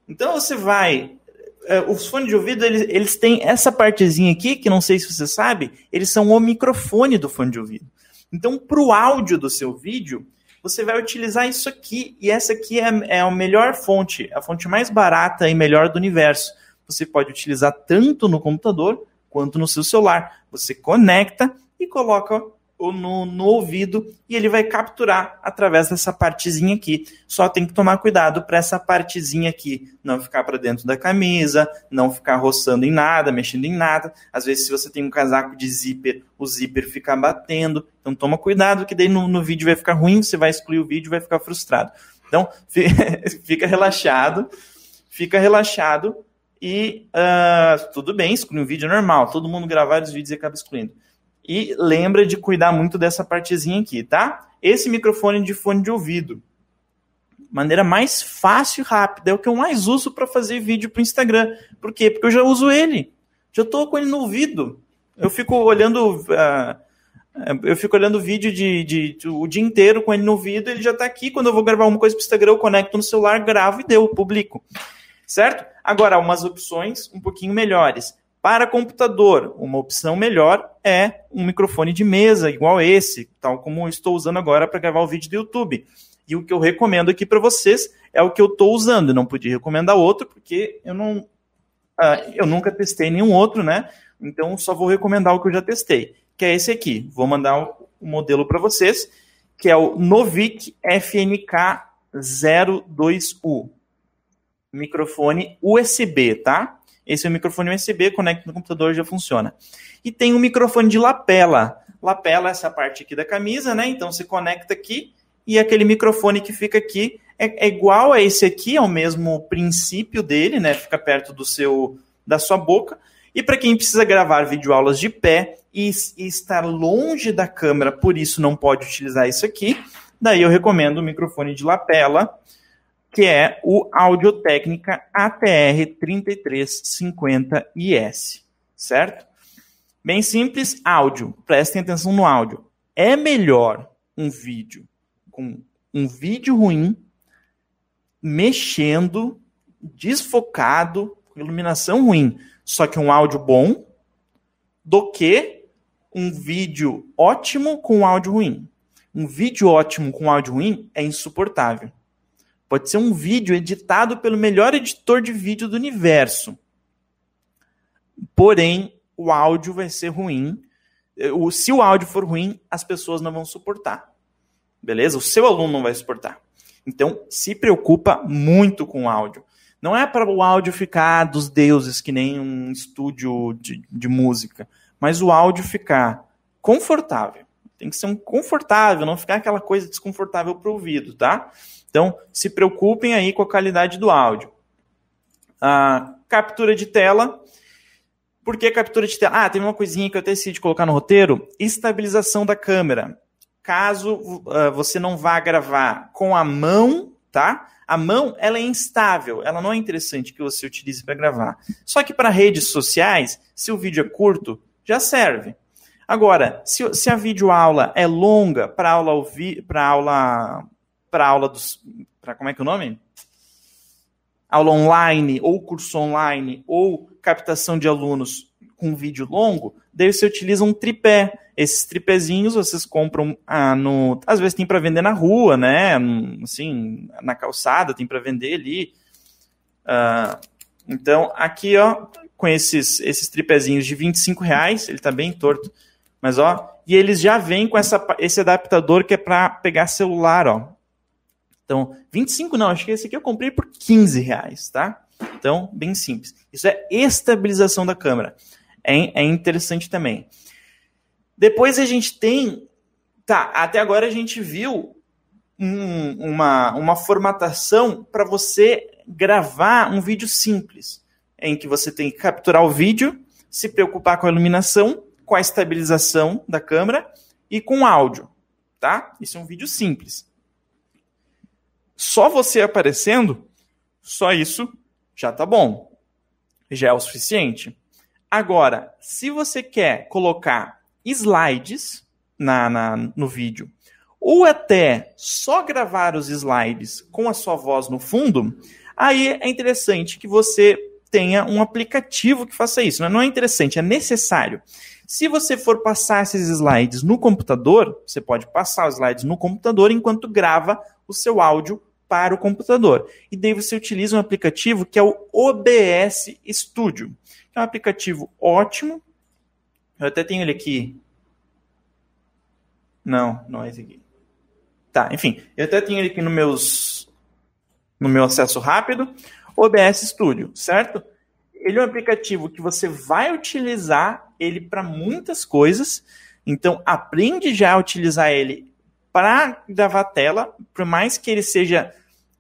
Então, você vai... É, os fones de ouvido, eles, eles têm essa partezinha aqui, que não sei se você sabe, eles são o microfone do fone de ouvido. Então, para o áudio do seu vídeo, você vai utilizar isso aqui, e essa aqui é, é a melhor fonte, a fonte mais barata e melhor do universo. Você pode utilizar tanto no computador quanto no seu celular. Você conecta e coloca no, no ouvido e ele vai capturar através dessa partezinha aqui. Só tem que tomar cuidado para essa partezinha aqui não ficar para dentro da camisa, não ficar roçando em nada, mexendo em nada. Às vezes, se você tem um casaco de zíper, o zíper fica batendo. Então, toma cuidado, que daí no, no vídeo vai ficar ruim, você vai excluir o vídeo vai ficar frustrado. Então, fica relaxado, fica relaxado e uh, tudo bem, exclui um vídeo normal. Todo mundo gravar os vídeos e acaba excluindo. E lembra de cuidar muito dessa partezinha aqui, tá? Esse microfone de fone de ouvido. Maneira mais fácil e rápida. É o que eu mais uso para fazer vídeo para o Instagram. Por quê? Porque eu já uso ele. Já estou com ele no ouvido. Eu fico olhando. Uh, eu fico olhando vídeo de, de, de, o dia inteiro com ele no ouvido, ele já está aqui. Quando eu vou gravar uma coisa para o Instagram, eu conecto no celular, gravo e deu, publico. Certo? Agora, umas opções um pouquinho melhores. Para computador, uma opção melhor é um microfone de mesa, igual esse, tal como estou usando agora para gravar o vídeo do YouTube. E o que eu recomendo aqui para vocês é o que eu estou usando. Eu não podia recomendar outro, porque eu não. Uh, eu nunca testei nenhum outro, né? Então só vou recomendar o que eu já testei, que é esse aqui. Vou mandar o, o modelo para vocês, que é o Novik FNK 02U. Microfone USB, tá? Esse é o microfone USB, conecta no computador já funciona. E tem um microfone de lapela. Lapela é essa parte aqui da camisa, né? Então você conecta aqui e aquele microfone que fica aqui é, é igual a esse aqui, é o mesmo princípio dele, né? Fica perto do seu da sua boca. E para quem precisa gravar videoaulas de pé e, e estar longe da câmera, por isso não pode utilizar isso aqui, daí eu recomendo o microfone de lapela que é o Audio Técnica ATR 3350IS, certo? Bem simples, áudio. Prestem atenção no áudio. É melhor um vídeo com um vídeo ruim, mexendo, desfocado, iluminação ruim, só que um áudio bom, do que um vídeo ótimo com áudio ruim. Um vídeo ótimo com áudio ruim é insuportável. Pode ser um vídeo editado pelo melhor editor de vídeo do universo. Porém, o áudio vai ser ruim. Se o áudio for ruim, as pessoas não vão suportar. Beleza? O seu aluno não vai suportar. Então, se preocupa muito com o áudio. Não é para o áudio ficar dos deuses, que nem um estúdio de, de música, mas o áudio ficar confortável. Tem que ser um confortável, não ficar aquela coisa desconfortável para o ouvido, tá? Então, se preocupem aí com a qualidade do áudio. A captura de tela. Por que captura de tela? Ah, tem uma coisinha que eu decidi colocar no roteiro: estabilização da câmera. Caso uh, você não vá gravar com a mão, tá? A mão ela é instável, ela não é interessante que você utilize para gravar. Só que para redes sociais, se o vídeo é curto, já serve. Agora, se, se a videoaula é longa para aula, aula para aula dos. Para como é que é o nome? Aula online, ou curso online, ou captação de alunos com vídeo longo, daí você utiliza um tripé. Esses tripézinhos vocês compram ah, no, às vezes tem para vender na rua, né? Assim, na calçada tem para vender ali. Ah, então aqui, ó, com esses esses tripézinhos de 25 reais, ele tá bem torto, mas ó, e eles já vêm com essa, esse adaptador que é para pegar celular, ó. Então, 25 não, acho que esse aqui eu comprei por 15 reais, tá? Então, bem simples. Isso é estabilização da câmera. É, é interessante também. Depois a gente tem. Tá, até agora a gente viu um, uma, uma formatação para você gravar um vídeo simples, em que você tem que capturar o vídeo, se preocupar com a iluminação, com a estabilização da câmera e com áudio, tá? Isso é um vídeo simples. Só você aparecendo, só isso já tá bom. Já é o suficiente. Agora, se você quer colocar slides na, na, no vídeo, ou até só gravar os slides com a sua voz no fundo, aí é interessante que você tenha um aplicativo que faça isso. Né? Não é interessante, é necessário. Se você for passar esses slides no computador, você pode passar os slides no computador enquanto grava o seu áudio para o computador. E daí você utiliza um aplicativo que é o OBS Studio. É um aplicativo ótimo. Eu até tenho ele aqui. Não, não é esse aqui. Tá, enfim, eu até tenho ele aqui no meus no meu acesso rápido. OBS Studio, certo? Ele é um aplicativo que você vai utilizar ele para muitas coisas. Então, aprende já a utilizar ele para gravar tela, por mais que ele seja,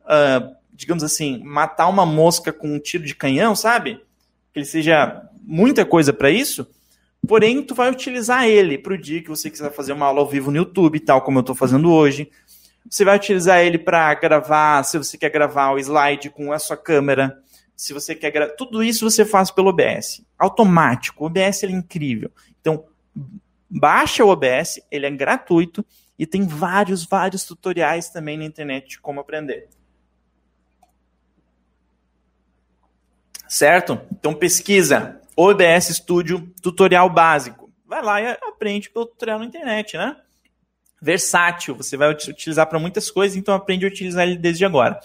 uh, digamos assim, matar uma mosca com um tiro de canhão, sabe? Que ele seja muita coisa para isso. Porém, tu vai utilizar ele para o dia que você quiser fazer uma aula ao vivo no YouTube, tal como eu estou fazendo hoje. Você vai utilizar ele para gravar, se você quer gravar o slide com a sua câmera, se você quer gravar, tudo isso você faz pelo OBS, automático. O OBS é incrível. Então, baixa o OBS, ele é gratuito e tem vários, vários tutoriais também na internet de como aprender. Certo? Então pesquisa OBS Studio tutorial básico. Vai lá e aprende pelo tutorial na internet, né? Versátil, você vai utilizar para muitas coisas, então aprende a utilizar ele desde agora.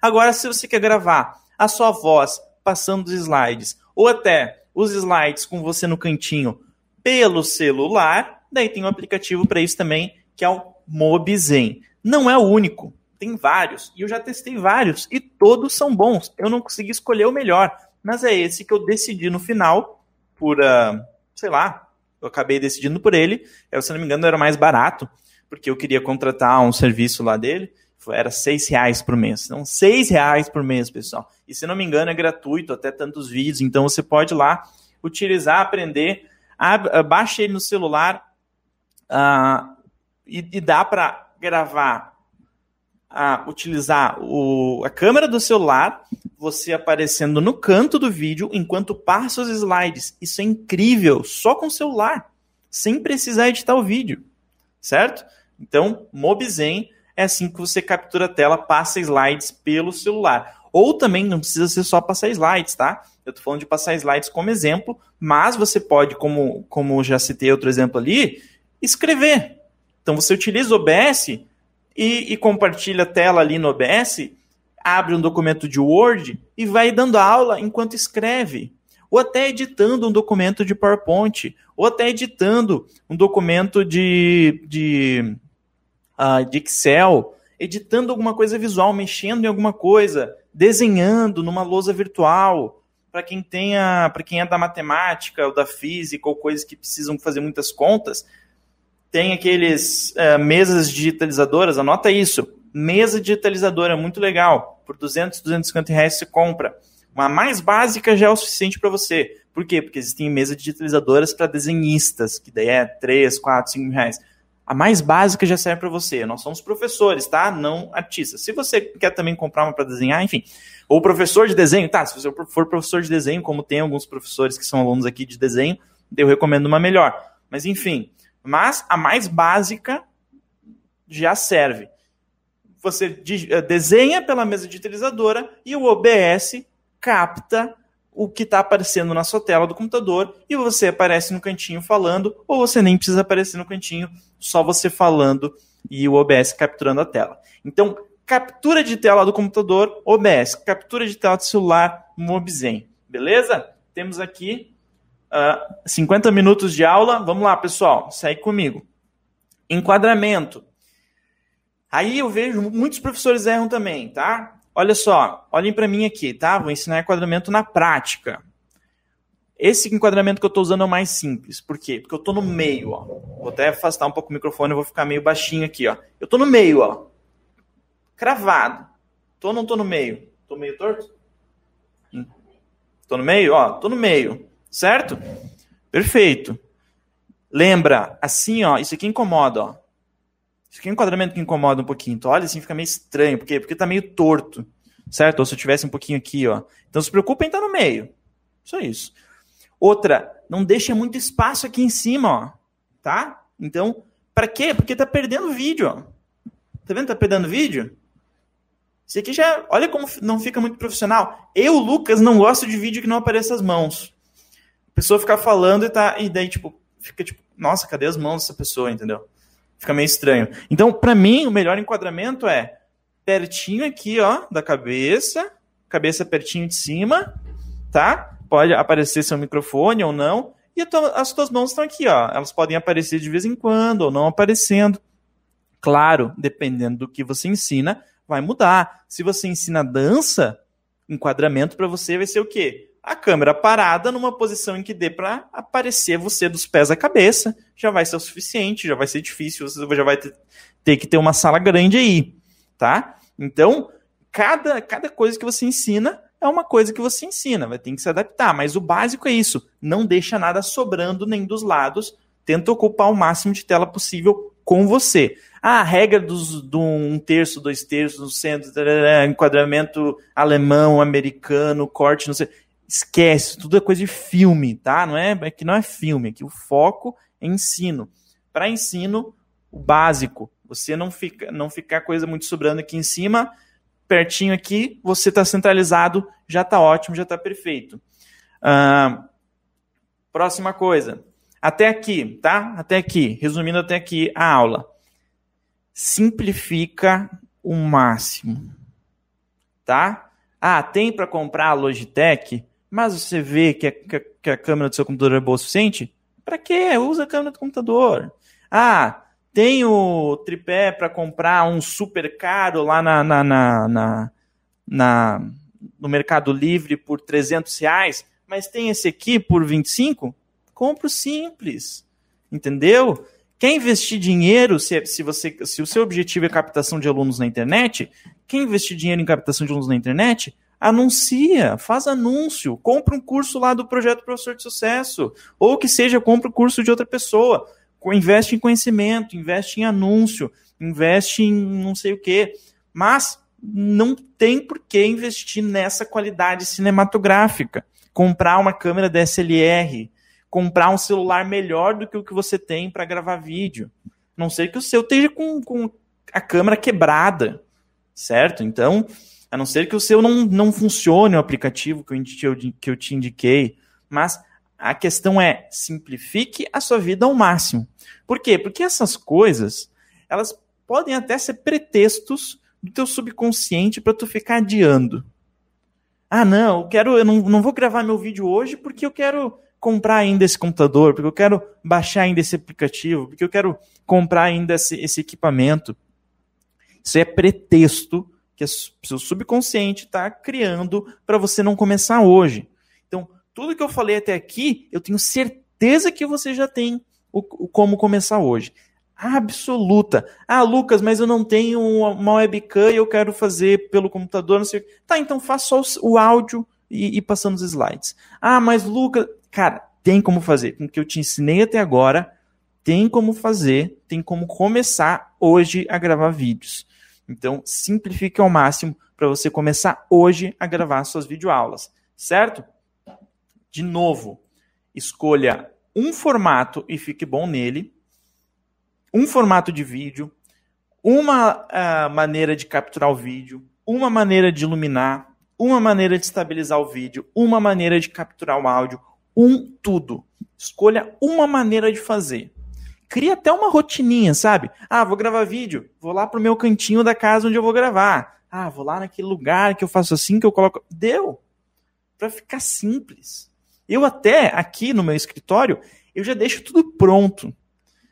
Agora, se você quer gravar a sua voz passando os slides, ou até os slides com você no cantinho pelo celular, daí tem um aplicativo para isso também, que é o Mobizen. Não é o único, tem vários, e eu já testei vários, e todos são bons. Eu não consegui escolher o melhor, mas é esse que eu decidi no final, por, uh, sei lá, eu acabei decidindo por ele. Eu, se não me engano, era mais barato, porque eu queria contratar um serviço lá dele. Era seis reais por mês. Então, seis reais por mês, pessoal. E se não me engano, é gratuito, até tantos vídeos. Então, você pode lá utilizar, aprender. Baixe ele no celular. Uh, e, e dá para gravar, a, utilizar o, a câmera do celular, você aparecendo no canto do vídeo enquanto passa os slides. Isso é incrível, só com o celular, sem precisar editar o vídeo, certo? Então, Mobizen é assim que você captura a tela, passa slides pelo celular. Ou também não precisa ser só passar slides, tá? Eu estou falando de passar slides como exemplo, mas você pode, como, como já citei outro exemplo ali, escrever. Então você utiliza o OBS e, e compartilha a tela ali no OBS, abre um documento de Word e vai dando aula enquanto escreve. Ou até editando um documento de PowerPoint, ou até editando um documento de, de, uh, de Excel, editando alguma coisa visual, mexendo em alguma coisa, desenhando numa lousa virtual. Para quem tenha, para quem é da matemática ou da física ou coisas que precisam fazer muitas contas, tem aqueles uh, mesas digitalizadoras, anota isso. Mesa digitalizadora, muito legal. Por 200, 250 reais você compra. Uma mais básica já é o suficiente para você. Por quê? Porque existem mesas digitalizadoras para desenhistas, que daí é 3, 4, 5 reais. A mais básica já serve para você. Nós somos professores, tá? Não artistas. Se você quer também comprar uma para desenhar, enfim. Ou professor de desenho, tá? Se você for professor de desenho, como tem alguns professores que são alunos aqui de desenho, eu recomendo uma melhor. Mas enfim, mas a mais básica já serve. Você eh, desenha pela mesa digitalizadora e o OBS capta o que está aparecendo na sua tela do computador e você aparece no cantinho falando, ou você nem precisa aparecer no cantinho, só você falando e o OBS capturando a tela. Então, captura de tela do computador, OBS, captura de tela do celular, Mobzen. Beleza? Temos aqui uh, 50 minutos de aula. Vamos lá, pessoal, segue comigo. Enquadramento. Aí eu vejo muitos professores erram também, tá? Olha só, olhem para mim aqui, tá? Vou ensinar enquadramento na prática. Esse enquadramento que eu estou usando é o mais simples. Por quê? Porque eu estou no meio, ó. Vou até afastar um pouco o microfone, eu vou ficar meio baixinho aqui, ó. Eu estou no meio, ó. Cravado. Tô ou não tô no meio? Tô meio torto? Hum. Tô no meio? Ó, tô no meio. Certo? Perfeito. Lembra, assim, ó, isso aqui incomoda, ó. Isso aqui é um enquadramento que incomoda um pouquinho. Então, olha assim, fica meio estranho. Por quê? Porque tá meio torto. Certo? Ou se eu tivesse um pouquinho aqui, ó. Então, se preocupa em estar no meio. Só isso. Outra, não deixa muito espaço aqui em cima, ó. Tá? Então, para quê? Porque tá perdendo vídeo, ó. Tá vendo? Tá perdendo vídeo? Isso aqui já. Olha como não fica muito profissional. Eu, Lucas, não gosto de vídeo que não apareça as mãos. Pessoa ficar falando e tá. E daí, tipo, fica tipo, nossa, cadê as mãos dessa pessoa, entendeu? Fica meio estranho. Então, para mim, o melhor enquadramento é pertinho aqui, ó, da cabeça, cabeça pertinho de cima, tá? Pode aparecer seu microfone ou não. E as tuas mãos estão aqui, ó. Elas podem aparecer de vez em quando ou não aparecendo. Claro, dependendo do que você ensina, vai mudar. Se você ensina dança, enquadramento para você vai ser o quê? A câmera parada numa posição em que dê para aparecer você dos pés à cabeça, já vai ser o suficiente, já vai ser difícil, você já vai ter, que ter uma sala grande aí, tá? Então, cada, cada coisa que você ensina é uma coisa que você ensina, vai ter que se adaptar, mas o básico é isso, não deixa nada sobrando nem dos lados, tenta ocupar o máximo de tela possível com você. Ah, a regra dos, do um terço, dois terços, no centro, enquadramento alemão, americano, corte, não sei esquece, tudo é coisa de filme, tá? Não é, é que não é filme, aqui o foco é ensino. Para ensino, o básico, você não fica não ficar coisa muito sobrando aqui em cima, pertinho aqui, você está centralizado, já está ótimo, já está perfeito. Uh, próxima coisa, até aqui, tá? Até aqui, resumindo até aqui a aula. Simplifica o máximo, tá? Ah, tem para comprar a Logitech? Mas você vê que a, que a câmera do seu computador é boa o suficiente, para quê? Usa a câmera do computador. Ah, tem o tripé para comprar um super caro lá na, na, na, na, na no Mercado Livre por 300 reais, mas tem esse aqui por 25? Compro simples. Entendeu? Quer investir dinheiro, se, se, você, se o seu objetivo é captação de alunos na internet, quer investir dinheiro em captação de alunos na internet? Anuncia, faz anúncio, compra um curso lá do projeto Professor de Sucesso, ou que seja, compra o um curso de outra pessoa, investe em conhecimento, investe em anúncio, investe em não sei o quê, mas não tem por que investir nessa qualidade cinematográfica, comprar uma câmera DSLR, comprar um celular melhor do que o que você tem para gravar vídeo, não sei que o seu esteja com, com a câmera quebrada, certo? Então, a não ser que o seu não, não funcione o aplicativo que eu, que eu te indiquei. Mas a questão é simplifique a sua vida ao máximo. Por quê? Porque essas coisas, elas podem até ser pretextos do teu subconsciente para tu ficar adiando. Ah, não, eu quero, eu não, não vou gravar meu vídeo hoje porque eu quero comprar ainda esse computador, porque eu quero baixar ainda esse aplicativo, porque eu quero comprar ainda esse, esse equipamento. Isso é pretexto que o seu subconsciente está criando para você não começar hoje. Então, tudo que eu falei até aqui, eu tenho certeza que você já tem o, o como começar hoje. Absoluta. Ah, Lucas, mas eu não tenho uma webcam e eu quero fazer pelo computador, não sei. Tá, então faça só o áudio e, e passando os slides. Ah, mas Lucas, cara, tem como fazer. Com o que eu te ensinei até agora, tem como fazer, tem como começar hoje a gravar vídeos. Então, simplifique ao máximo para você começar hoje a gravar suas videoaulas, certo? De novo, escolha um formato e fique bom nele, um formato de vídeo, uma uh, maneira de capturar o vídeo, uma maneira de iluminar, uma maneira de estabilizar o vídeo, uma maneira de capturar o áudio, um tudo. Escolha uma maneira de fazer. Cria até uma rotininha, sabe? Ah, vou gravar vídeo, vou lá pro meu cantinho da casa onde eu vou gravar. Ah, vou lá naquele lugar que eu faço assim, que eu coloco. Deu! Para ficar simples. Eu até, aqui no meu escritório, eu já deixo tudo pronto.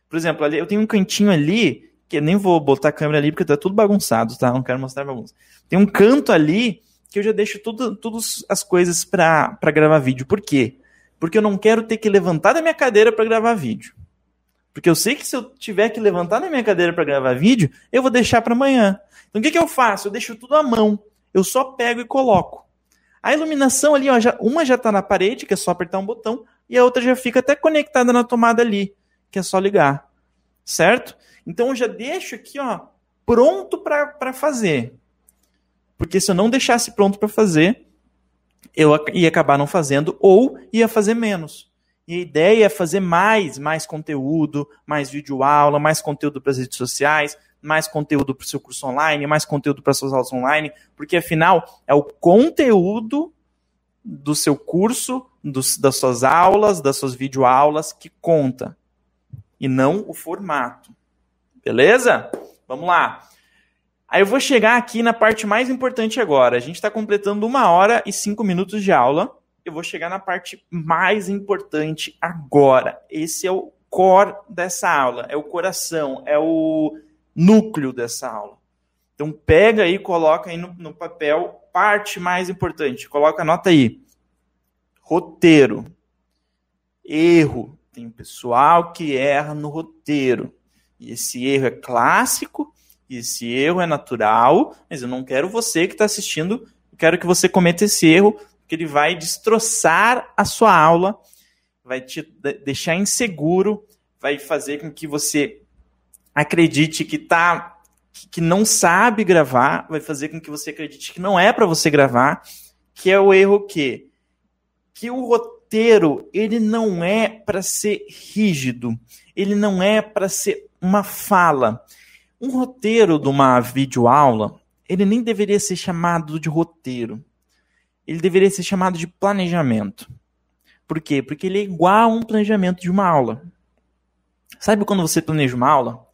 Por exemplo, ali, eu tenho um cantinho ali, que eu nem vou botar a câmera ali porque tá tudo bagunçado, tá? Não quero mostrar bagunça. Tem um canto ali que eu já deixo tudo, todas as coisas para gravar vídeo. Por quê? Porque eu não quero ter que levantar da minha cadeira para gravar vídeo. Porque eu sei que se eu tiver que levantar da minha cadeira para gravar vídeo, eu vou deixar para amanhã. Então o que, que eu faço? Eu deixo tudo à mão. Eu só pego e coloco. A iluminação ali, ó, já, uma já está na parede, que é só apertar um botão, e a outra já fica até conectada na tomada ali que é só ligar, certo? Então eu já deixo aqui, ó, pronto para fazer. Porque se eu não deixasse pronto para fazer, eu ia acabar não fazendo ou ia fazer menos. E a ideia é fazer mais, mais conteúdo, mais vídeo aula, mais conteúdo para as redes sociais, mais conteúdo para o seu curso online, mais conteúdo para suas aulas online, porque afinal é o conteúdo do seu curso, dos, das suas aulas, das suas videoaulas que conta e não o formato. Beleza? Vamos lá. Aí eu vou chegar aqui na parte mais importante agora. A gente está completando uma hora e cinco minutos de aula. Eu vou chegar na parte mais importante agora. Esse é o core dessa aula, é o coração, é o núcleo dessa aula. Então pega aí, coloca aí no, no papel parte mais importante. Coloca, anota aí. Roteiro. Erro. Tem pessoal que erra no roteiro. E esse erro é clássico, e esse erro é natural, mas eu não quero você que está assistindo, quero que você cometa esse erro, porque ele vai destroçar a sua aula, vai te deixar inseguro, vai fazer com que você acredite que tá que não sabe gravar, vai fazer com que você acredite que não é para você gravar, que é o erro que que o roteiro ele não é para ser rígido, ele não é para ser uma fala. Um roteiro de uma videoaula, ele nem deveria ser chamado de roteiro. Ele deveria ser chamado de planejamento. Por quê? Porque ele é igual a um planejamento de uma aula. Sabe quando você planeja uma aula?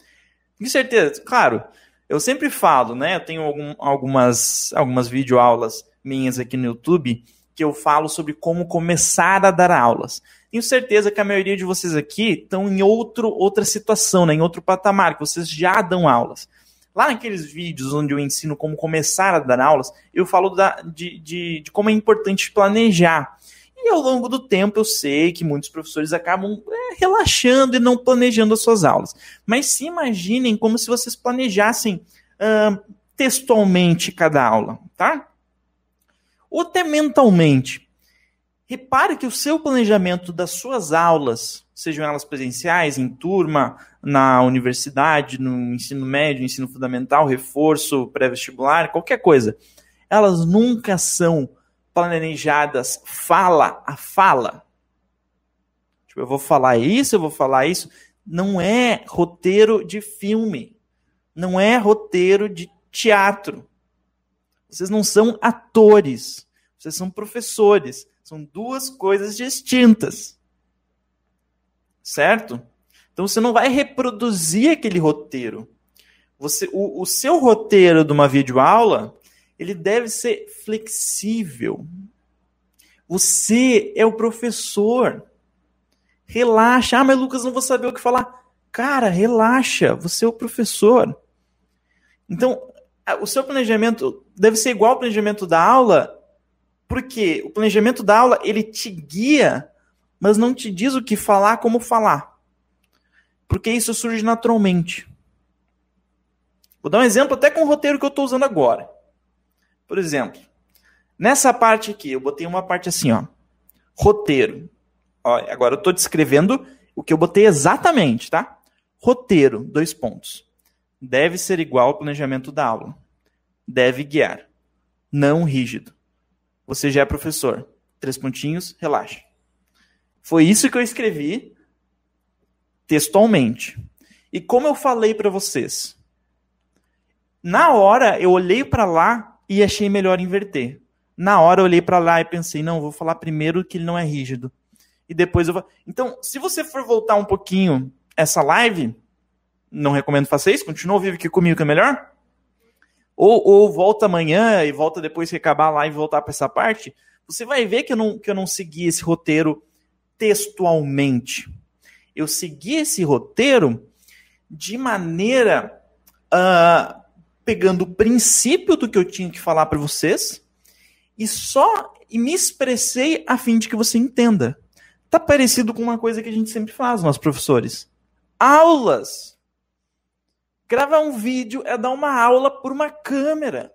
Com certeza, claro. Eu sempre falo, né? Eu tenho algum, algumas, algumas videoaulas minhas aqui no YouTube que eu falo sobre como começar a dar aulas. Tenho certeza que a maioria de vocês aqui estão em outro, outra situação, né, em outro patamar, que vocês já dão aulas. Lá naqueles vídeos onde eu ensino como começar a dar aulas, eu falo da, de, de, de como é importante planejar. E ao longo do tempo eu sei que muitos professores acabam é, relaxando e não planejando as suas aulas. Mas se imaginem como se vocês planejassem uh, textualmente cada aula, tá? ou até mentalmente. Repare que o seu planejamento das suas aulas, sejam elas presenciais, em turma, na universidade, no ensino médio, ensino fundamental, reforço, pré-vestibular, qualquer coisa, elas nunca são planejadas fala a fala. Tipo, eu vou falar isso, eu vou falar isso. Não é roteiro de filme. Não é roteiro de teatro. Vocês não são atores. Vocês são professores. São duas coisas distintas. Certo? Então você não vai reproduzir aquele roteiro. Você, o, o seu roteiro de uma videoaula, ele deve ser flexível. Você é o professor. Relaxa. Ah, mas Lucas, não vou saber o que falar. Cara, relaxa. Você é o professor. Então, o seu planejamento deve ser igual ao planejamento da aula, porque o planejamento da aula ele te guia, mas não te diz o que falar, como falar. Porque isso surge naturalmente. Vou dar um exemplo até com o roteiro que eu estou usando agora. Por exemplo, nessa parte aqui, eu botei uma parte assim, ó. Roteiro. Ó, agora eu estou descrevendo o que eu botei exatamente, tá? Roteiro, dois pontos deve ser igual ao planejamento da aula. Deve guiar. Não rígido. Você já é professor. Três pontinhos, relaxa. Foi isso que eu escrevi textualmente. E como eu falei para vocês, na hora eu olhei para lá e achei melhor inverter. Na hora eu olhei para lá e pensei, não, vou falar primeiro que ele não é rígido. E depois eu vou. Então, se você for voltar um pouquinho essa live, não recomendo fazer isso, continua vivo aqui comigo que é melhor. Ou, ou volta amanhã e volta depois que acabar a live e voltar para essa parte, você vai ver que eu, não, que eu não segui esse roteiro textualmente. Eu segui esse roteiro de maneira uh, pegando o princípio do que eu tinha que falar para vocês e só e me expressei a fim de que você entenda. Tá parecido com uma coisa que a gente sempre faz, nós professores. Aulas Gravar um vídeo é dar uma aula por uma câmera.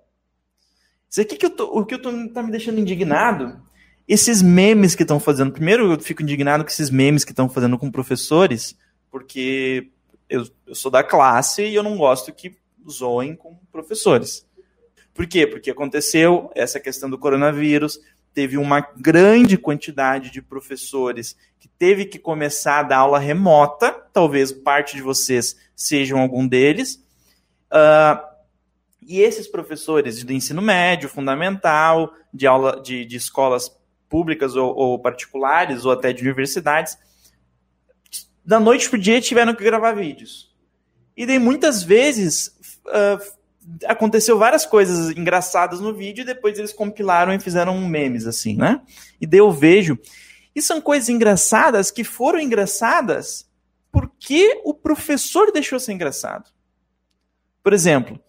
Isso aqui que eu tô, o que eu tô, tá me deixando indignado, esses memes que estão fazendo. Primeiro, eu fico indignado com esses memes que estão fazendo com professores, porque eu, eu sou da classe e eu não gosto que zoem com professores. Por quê? Porque aconteceu essa questão do coronavírus, teve uma grande quantidade de professores que teve que começar a dar aula remota, talvez parte de vocês sejam algum deles. Uh, e esses professores do ensino médio, fundamental, de aula de, de escolas públicas ou, ou, particulares, ou até de universidades, da noite para o dia tiveram que gravar vídeos. E daí muitas vezes uh, aconteceu várias coisas engraçadas no vídeo e depois eles compilaram e fizeram memes, assim, né? E daí eu vejo. E são coisas engraçadas que foram engraçadas porque o professor deixou ser engraçado. Por exemplo,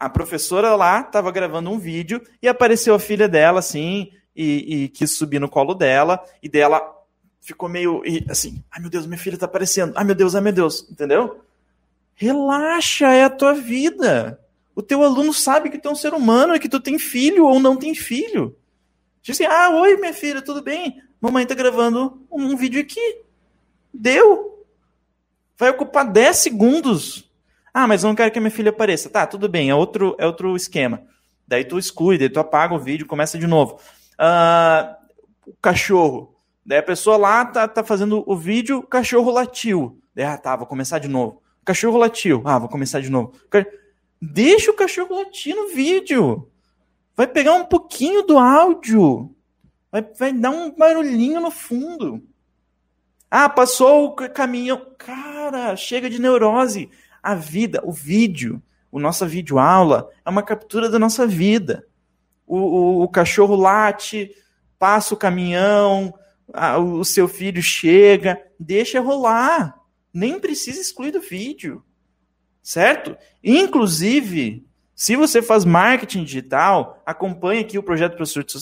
a professora lá estava gravando um vídeo e apareceu a filha dela, assim, e, e quis subir no colo dela, e dela ficou meio assim, ai meu Deus, minha filha está aparecendo, ai meu Deus, ai meu Deus, entendeu? Relaxa, é a tua vida. O teu aluno sabe que tu é um ser humano e que tu tem filho ou não tem filho. Diz assim, ah, oi, minha filha, tudo bem? Mamãe tá gravando um vídeo aqui. Deu. Vai ocupar 10 segundos. Ah, mas não quero que a minha filha apareça. Tá, tudo bem, é outro, é outro esquema. Daí tu exclui, daí tu apaga o vídeo, começa de novo. Ah, o cachorro. Daí a pessoa lá tá, tá fazendo o vídeo, o cachorro latiu. Daí, ah, tá, vou começar de novo. O cachorro latiu. Ah, vou começar de novo. Deixa o cachorro latir no vídeo. Vai pegar um pouquinho do áudio. Vai, vai dar um barulhinho no fundo. Ah, passou o caminhão. Cara, chega de neurose. A vida, o vídeo, o nossa videoaula é uma captura da nossa vida. O, o, o cachorro late, passa o caminhão, a, o seu filho chega, deixa rolar. Nem precisa excluir do vídeo certo? Inclusive, se você faz marketing digital, acompanha aqui o projeto Professor de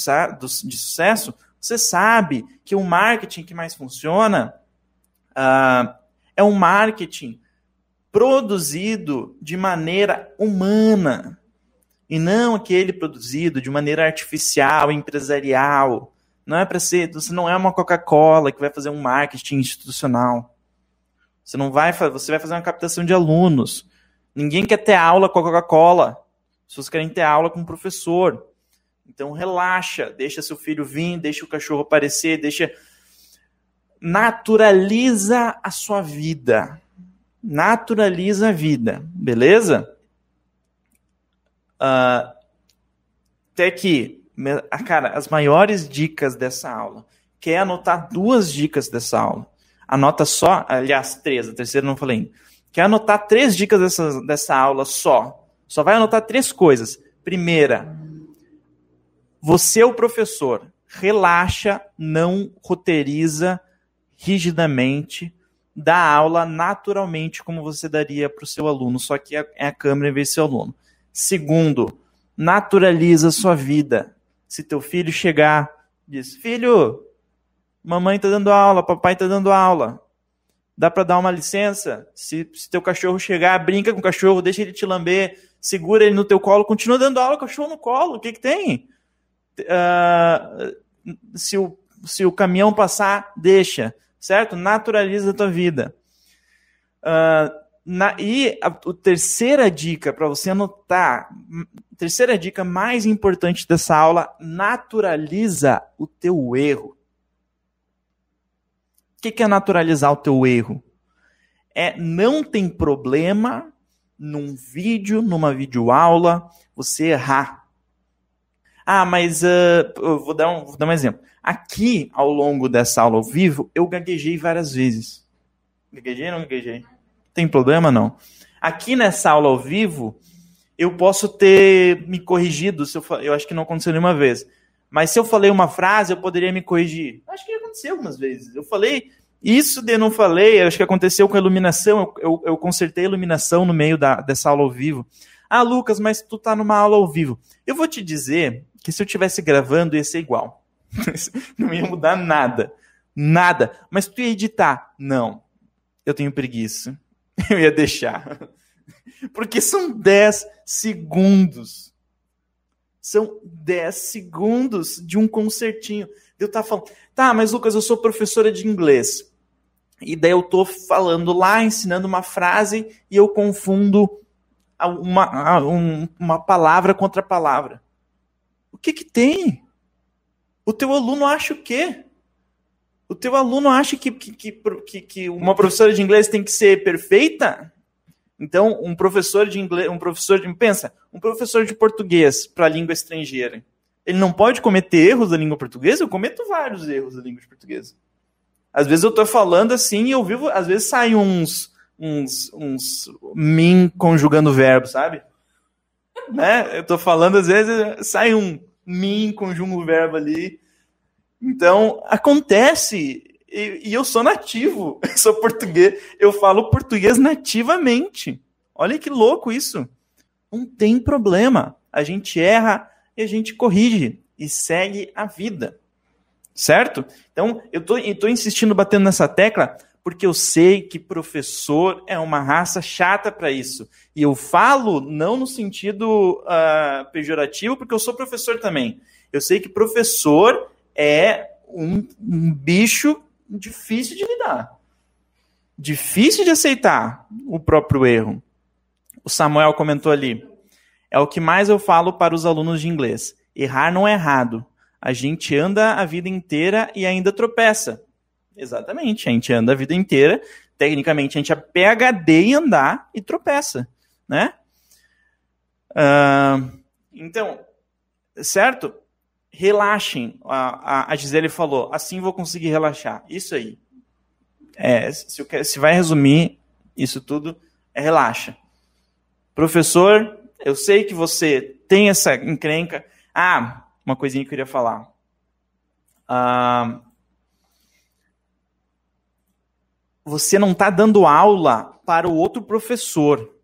Sucesso, você sabe que o marketing que mais funciona uh, é um marketing produzido de maneira humana e não aquele produzido de maneira artificial, empresarial. Não é para ser, você não é uma Coca-Cola que vai fazer um marketing institucional. Você não vai, você vai fazer uma captação de alunos. Ninguém quer ter aula com a Coca-Cola. As pessoas querem ter aula com o professor. Então relaxa, deixa seu filho vir, deixa o cachorro aparecer, deixa naturaliza a sua vida. Naturaliza a vida, beleza? Uh, até que, cara, as maiores dicas dessa aula. Quer anotar duas dicas dessa aula? Anota só, aliás, três, a terceira não falei ainda Quer anotar três dicas dessa, dessa aula só? Só vai anotar três coisas. Primeira, você, é o professor, relaxa, não roteiriza rigidamente, dá aula naturalmente como você daria para o seu aluno, só que é, é a câmera em vez de seu aluno. Segundo, naturaliza sua vida. Se teu filho chegar, diz: Filho, mamãe está dando aula, papai está dando aula dá para dar uma licença. Se, se teu cachorro chegar, brinca com o cachorro, deixa ele te lamber, segura ele no teu colo, continua dando aula, cachorro no colo, o que que tem? Uh, se, o, se o caminhão passar, deixa, certo? Naturaliza a tua vida. Uh, na, e a, a, terceira dica para você anotar, terceira dica mais importante dessa aula, naturaliza o teu erro. O que, que é naturalizar o teu erro? É não tem problema num vídeo, numa videoaula, você errar. Ah, mas uh, vou, dar um, vou dar um exemplo. Aqui, ao longo dessa aula ao vivo, eu gaguejei várias vezes. Gaguejei ou não gaguejei? Tem problema não? Aqui nessa aula ao vivo, eu posso ter me corrigido, se eu, eu acho que não aconteceu nenhuma vez. Mas se eu falei uma frase, eu poderia me corrigir. Acho que aconteceu algumas vezes. Eu falei isso de não falei, acho que aconteceu com a iluminação. Eu, eu, eu, consertei a iluminação no meio da, dessa aula ao vivo. Ah, Lucas, mas tu tá numa aula ao vivo. Eu vou te dizer que se eu tivesse gravando ia ser igual. não ia mudar nada. Nada. Mas tu ia editar? Não. Eu tenho preguiça. Eu ia deixar. Porque são 10 segundos. São 10 segundos de um concertinho. Eu estar falando, tá, mas Lucas, eu sou professora de inglês. E daí eu tô falando lá, ensinando uma frase e eu confundo uma, uma palavra contra palavra. O que que tem? O teu aluno acha o quê? O teu aluno acha que, que, que, que, uma professora de inglês tem que ser perfeita? Então, um professor de inglês, um professor de pensa, um professor de português para língua estrangeira, ele não pode cometer erros da língua portuguesa? Eu cometo vários erros da língua portuguesa. Às vezes eu estou falando assim e eu vivo, às vezes saem uns uns uns mim conjugando verbo, sabe? né? Eu estou falando às vezes sai um mim conjugo verbo ali. Então, acontece e, e eu sou nativo, eu sou português, eu falo português nativamente. Olha que louco isso. Não tem problema. A gente erra e a gente corrige e segue a vida. Certo? Então, eu tô, tô insistindo, batendo nessa tecla, porque eu sei que professor é uma raça chata para isso. E eu falo não no sentido uh, pejorativo, porque eu sou professor também. Eu sei que professor é um, um bicho difícil de lidar. Difícil de aceitar o próprio erro. O Samuel comentou ali. É o que mais eu falo para os alunos de inglês. Errar não é errado. A gente anda a vida inteira e ainda tropeça. Exatamente, a gente anda a vida inteira. Tecnicamente, a gente é PHD em andar e tropeça, né? Uh, então, certo? Relaxem. A, a, Gisele falou, assim vou conseguir relaxar. Isso aí. É, se, se vai resumir isso tudo, é relaxa. Professor, eu sei que você tem essa encrenca. Ah, uma coisinha que eu queria falar. Ah, você não está dando aula para o outro professor.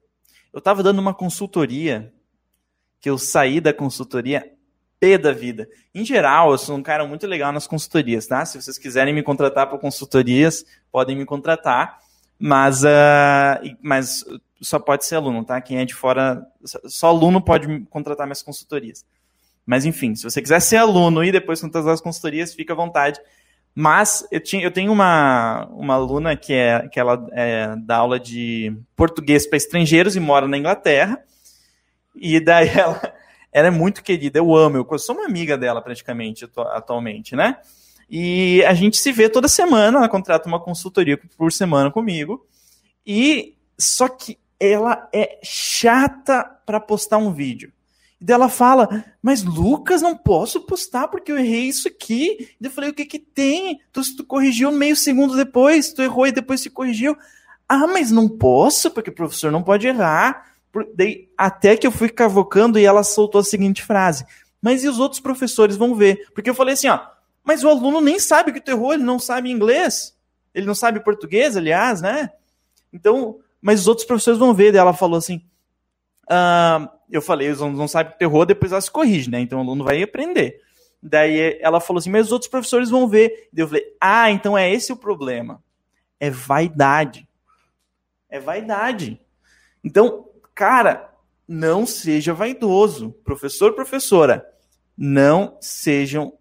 Eu estava dando uma consultoria, que eu saí da consultoria P da vida. Em geral, eu sou um cara muito legal nas consultorias, tá? Se vocês quiserem me contratar para consultorias, podem me contratar, mas, uh, mas só pode ser aluno, tá? Quem é de fora, só aluno pode contratar minhas consultorias. Mas enfim, se você quiser ser aluno e depois contratar as consultorias, fica à vontade. Mas eu, tinha, eu tenho uma, uma aluna que, é, que ela é, dá aula de português para estrangeiros e mora na Inglaterra. E daí ela, ela é muito querida, eu amo, eu sou uma amiga dela praticamente atualmente, né? E a gente se vê toda semana, ela contrata uma consultoria por semana comigo. E só que ela é chata para postar um vídeo. E daí ela fala, mas Lucas, não posso postar porque eu errei isso aqui. E eu falei, o que que tem? Tu, tu corrigiu meio segundo depois, tu errou e depois se corrigiu. Ah, mas não posso, porque o professor não pode errar. Daí, até que eu fui cavocando e ela soltou a seguinte frase. Mas e os outros professores vão ver? Porque eu falei assim, ó, mas o aluno nem sabe que tu errou, ele não sabe inglês. Ele não sabe português, aliás, né? Então, mas os outros professores vão ver. Daí ela falou assim, ah, eu falei, eles não sabem que tu errou, depois ela se corrige, né? Então o aluno vai aprender. Daí ela falou assim, mas os outros professores vão ver. Daí eu falei, ah, então é esse o problema. É vaidade. É vaidade. Então, Cara, não seja vaidoso. Professor, professora, não sejam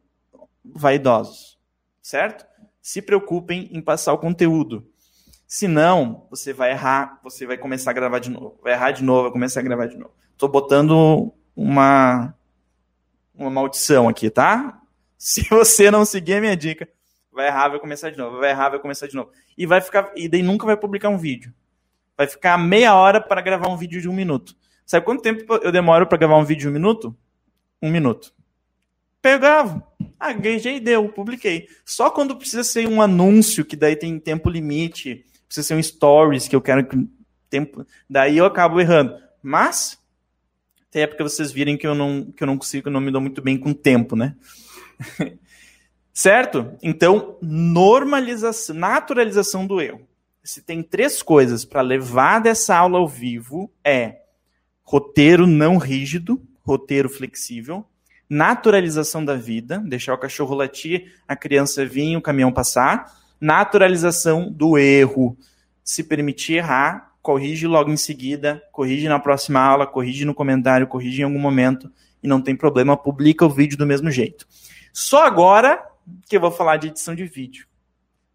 vaidosos. Certo? Se preocupem em passar o conteúdo. Senão, você vai errar, você vai começar a gravar de novo. Vai errar de novo, vai começar a gravar de novo. Tô botando uma, uma maldição aqui, tá? Se você não seguir a minha dica, vai errar, vai começar de novo. Vai errar, vai começar de novo. E vai ficar. E daí nunca vai publicar um vídeo vai ficar meia hora para gravar um vídeo de um minuto. Sabe quanto tempo eu demoro para gravar um vídeo de um minuto? Um minuto. Pegava. Ah, e deu, publiquei. Só quando precisa ser um anúncio, que daí tem tempo limite, precisa ser um stories, que eu quero que tempo. Daí eu acabo errando. Mas, até porque vocês virem que eu não, que eu não consigo, eu não me dou muito bem com tempo, né? certo? Então, normalização, naturalização do erro. Se tem três coisas para levar dessa aula ao vivo, é roteiro não rígido, roteiro flexível, naturalização da vida, deixar o cachorro latir, a criança vir, o caminhão passar, naturalização do erro, se permitir errar, corrige logo em seguida, corrige na próxima aula, corrige no comentário, corrige em algum momento e não tem problema, publica o vídeo do mesmo jeito. Só agora que eu vou falar de edição de vídeo.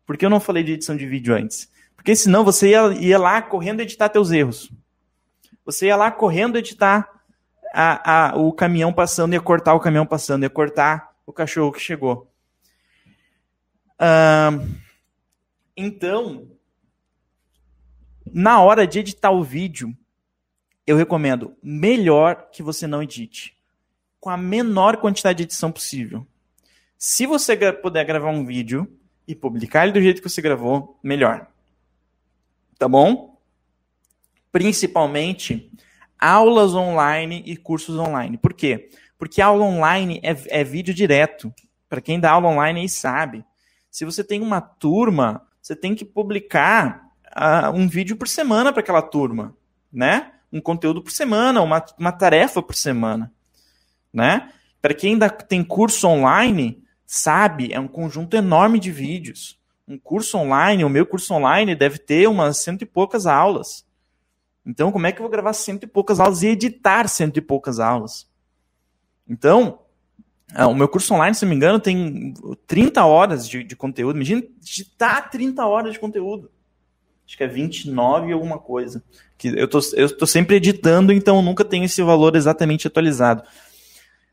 Por que eu não falei de edição de vídeo antes? Porque senão você ia, ia lá correndo editar teus erros. Você ia lá correndo editar a, a, o caminhão passando, ia cortar o caminhão passando, ia cortar o cachorro que chegou. Uh, então, na hora de editar o vídeo, eu recomendo melhor que você não edite. Com a menor quantidade de edição possível. Se você puder gravar um vídeo e publicar ele do jeito que você gravou, melhor. Tá bom? Principalmente aulas online e cursos online. Por quê? Porque aula online é, é vídeo direto. Para quem dá aula online aí sabe. Se você tem uma turma, você tem que publicar uh, um vídeo por semana para aquela turma, né? Um conteúdo por semana, uma, uma tarefa por semana, né? Para quem ainda tem curso online, sabe, é um conjunto enorme de vídeos. Um curso online, o meu curso online deve ter umas cento e poucas aulas. Então, como é que eu vou gravar cento e poucas aulas e editar cento e poucas aulas? Então, ah, o meu curso online, se não me engano, tem 30 horas de, de conteúdo. Imagina editar 30 horas de conteúdo. Acho que é 29 alguma coisa. Que eu tô, eu tô sempre editando, então nunca tenho esse valor exatamente atualizado.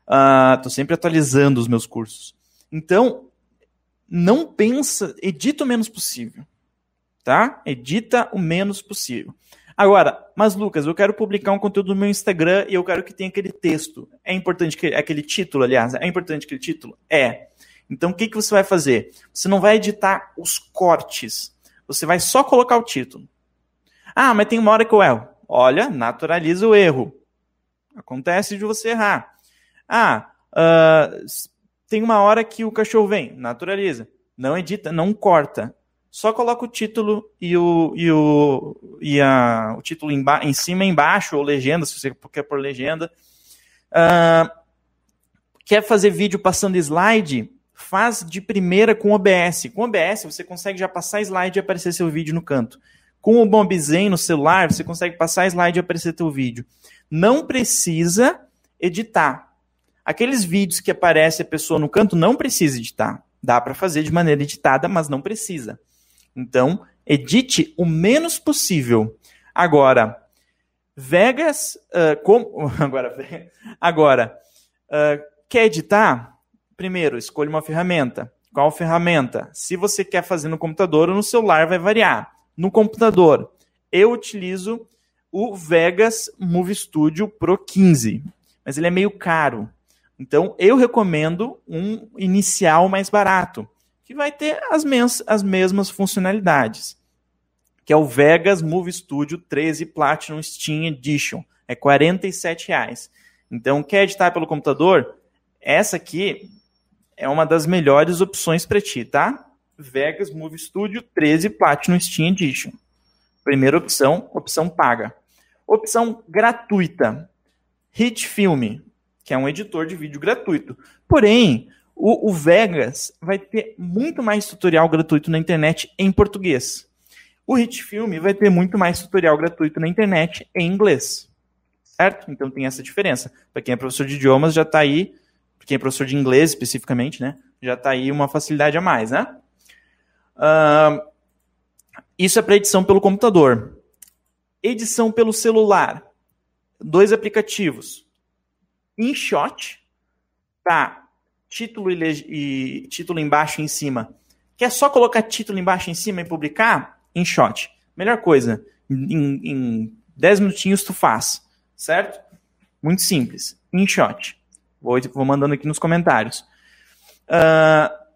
Uh, tô sempre atualizando os meus cursos. Então, não pensa, edita o menos possível. Tá? Edita o menos possível. Agora, mas Lucas, eu quero publicar um conteúdo no meu Instagram e eu quero que tenha aquele texto. É importante que aquele título, aliás, é importante aquele título? É. Então o que, que você vai fazer? Você não vai editar os cortes. Você vai só colocar o título. Ah, mas tem uma hora que eu erro. Olha, naturaliza o erro. Acontece de você errar. Ah, uh, tem uma hora que o cachorro vem. Naturaliza. Não edita, não corta só coloca o título e o, e o, e a, o título em, em cima e embaixo, ou legenda, se você quer por legenda. Uh, quer fazer vídeo passando slide? Faz de primeira com OBS. Com OBS você consegue já passar slide e aparecer seu vídeo no canto. Com o Bombzen no celular, você consegue passar slide e aparecer teu vídeo. Não precisa editar. Aqueles vídeos que aparece a pessoa no canto, não precisa editar. Dá para fazer de maneira editada, mas não precisa. Então, edite o menos possível. Agora, Vegas, uh, agora, agora uh, quer editar? Primeiro, escolha uma ferramenta. Qual ferramenta? Se você quer fazer no computador ou no celular, vai variar. No computador, eu utilizo o Vegas Movie Studio Pro 15, mas ele é meio caro. Então, eu recomendo um inicial mais barato que vai ter as, mes as mesmas funcionalidades, que é o Vegas Movie Studio 13 Platinum Steam Edition. É 47 reais. Então, quer editar pelo computador? Essa aqui é uma das melhores opções para ti, tá? Vegas Movie Studio 13 Platinum Steam Edition. Primeira opção, opção paga. Opção gratuita. Hit Film, que é um editor de vídeo gratuito. Porém, o, o, Vegas vai ter muito mais tutorial gratuito na internet em português. O Hit Film vai ter muito mais tutorial gratuito na internet em inglês. Certo? Então tem essa diferença. Para quem é professor de idiomas, já está aí. Para quem é professor de inglês especificamente, né? Já está aí uma facilidade a mais, né? Uh, isso é para edição pelo computador. Edição pelo celular. Dois aplicativos. InShot, tá título e, e, título embaixo e em cima. Quer só colocar título embaixo e em cima e publicar? InShot. Melhor coisa. Em, em 10 minutinhos tu faz. Certo? Muito simples. InShot. Vou, vou mandando aqui nos comentários. Uh,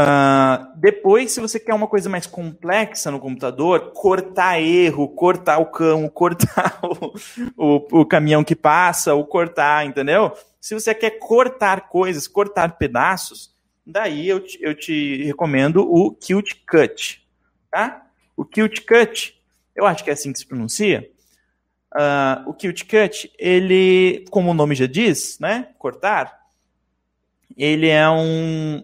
Uh, depois, se você quer uma coisa mais complexa no computador, cortar erro, cortar o cão, cortar o, o, o, caminhão que passa, ou cortar, entendeu? Se você quer cortar coisas, cortar pedaços, daí eu te, eu te recomendo o Qt Cut, tá? O Qt Cut, eu acho que é assim que se pronuncia. Uh, o Qt Cut, ele, como o nome já diz, né? Cortar, ele é um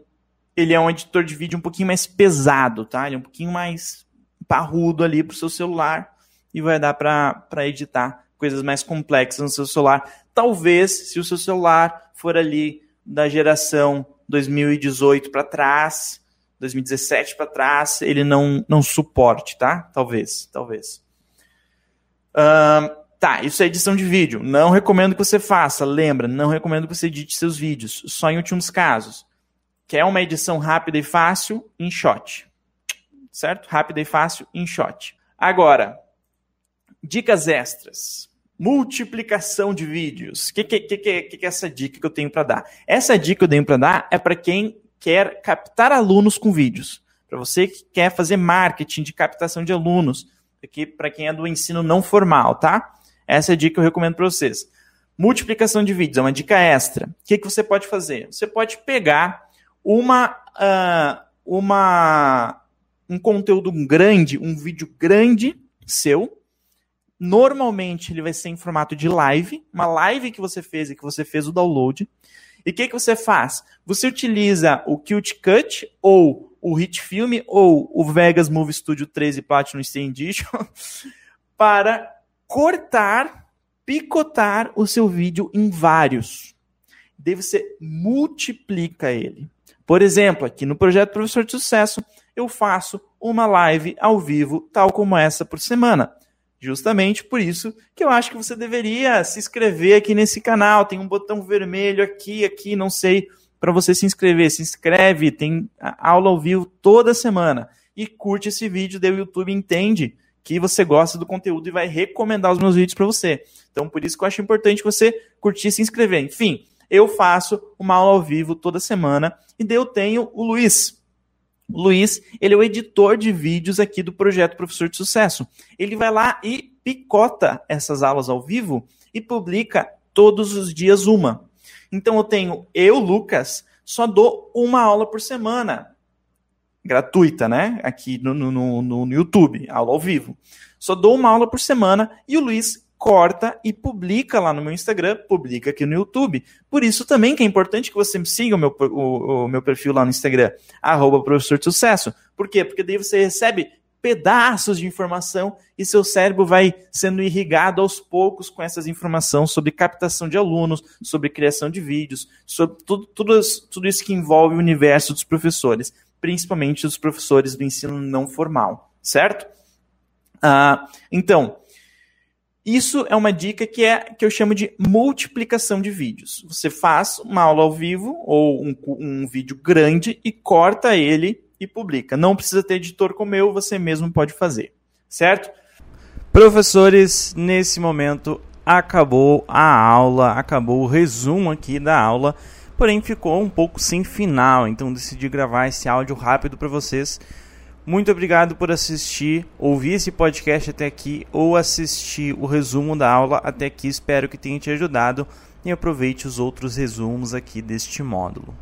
ele é um editor de vídeo um pouquinho mais pesado, tá? Ele é um pouquinho mais parrudo ali pro seu celular e vai dar para editar coisas mais complexas no seu celular. Talvez, se o seu celular for ali da geração 2018 para trás, 2017 para trás, ele não, não suporte, tá? Talvez, talvez. Tá, isso é edição de vídeo. Não recomendo que você faça. Lembra, não recomendo que você edite seus vídeos. Só em últimos casos. Quer uma edição rápida e fácil? InShot. Certo? Rápida e fácil, InShot. Agora, dicas extras. Multiplicação de vídeos. O que, que, que, que, é essa dica que eu tenho para dar? Essa dica que eu tenho para dar é para quem quer captar alunos com vídeos. Para você que quer fazer marketing de captação de alunos. Para quem é do ensino não formal, tá? Essa é a dica que eu recomendo para vocês. Multiplicação de vídeos é uma dica extra. O que, que você pode fazer? Você pode pegar uma, uh, uma um conteúdo grande, um vídeo grande seu. Normalmente ele vai ser em formato de live, uma live que você fez e que você fez o download. E o que, que você faz? Você utiliza o Qt Cut ou o Hit Film ou o Vegas Movie Studio 13 Platinum Stay Edition para cortar, picotar o seu vídeo em vários. Daí você multiplica ele. Por exemplo, aqui no projeto Professor de Sucesso, eu faço uma live ao vivo, tal como essa por semana. Justamente por isso que eu acho que você deveria se inscrever aqui nesse canal. Tem um botão vermelho aqui, aqui, não sei, para você se inscrever. Se inscreve, tem aula ao vivo toda semana. E curte esse vídeo, daí o YouTube entende que você gosta do conteúdo e vai recomendar os meus vídeos para você. Então, por isso que eu acho importante você curtir e se inscrever. Enfim, eu faço uma aula ao vivo toda semana e daí eu tenho o Luiz. O Luiz, ele é o editor de vídeos aqui do projeto Professor de Sucesso. Ele vai lá e picota essas aulas ao vivo e publica todos os dias uma. Então eu tenho eu, Lucas, só dou uma aula por semana. Gratuita, né? Aqui no, no, no, no YouTube, aula ao vivo. Só dou uma aula por semana e o Luiz corta e publica lá no meu Instagram, publica aqui no YouTube. Por isso também que é importante que você siga o meu, o, o meu perfil lá no Instagram, arroba professor de sucesso. Por quê? Porque daí você recebe pedaços de informação e seu cérebro vai sendo irrigado aos poucos com essas informações sobre captação de alunos, sobre criação de vídeos, sobre tudo, tudo, tudo isso que envolve o universo dos professores, principalmente dos professores do ensino não formal, certo? Ah, então, isso é uma dica que é que eu chamo de multiplicação de vídeos. Você faz uma aula ao vivo ou um, um vídeo grande e corta ele e publica. Não precisa ter editor como eu, você mesmo pode fazer, certo? Professores, nesse momento acabou a aula, acabou o resumo aqui da aula, porém ficou um pouco sem final, então decidi gravar esse áudio rápido para vocês muito obrigado por assistir, ouvir esse podcast até aqui ou assistir o resumo da aula até aqui. Espero que tenha te ajudado e aproveite os outros resumos aqui deste módulo.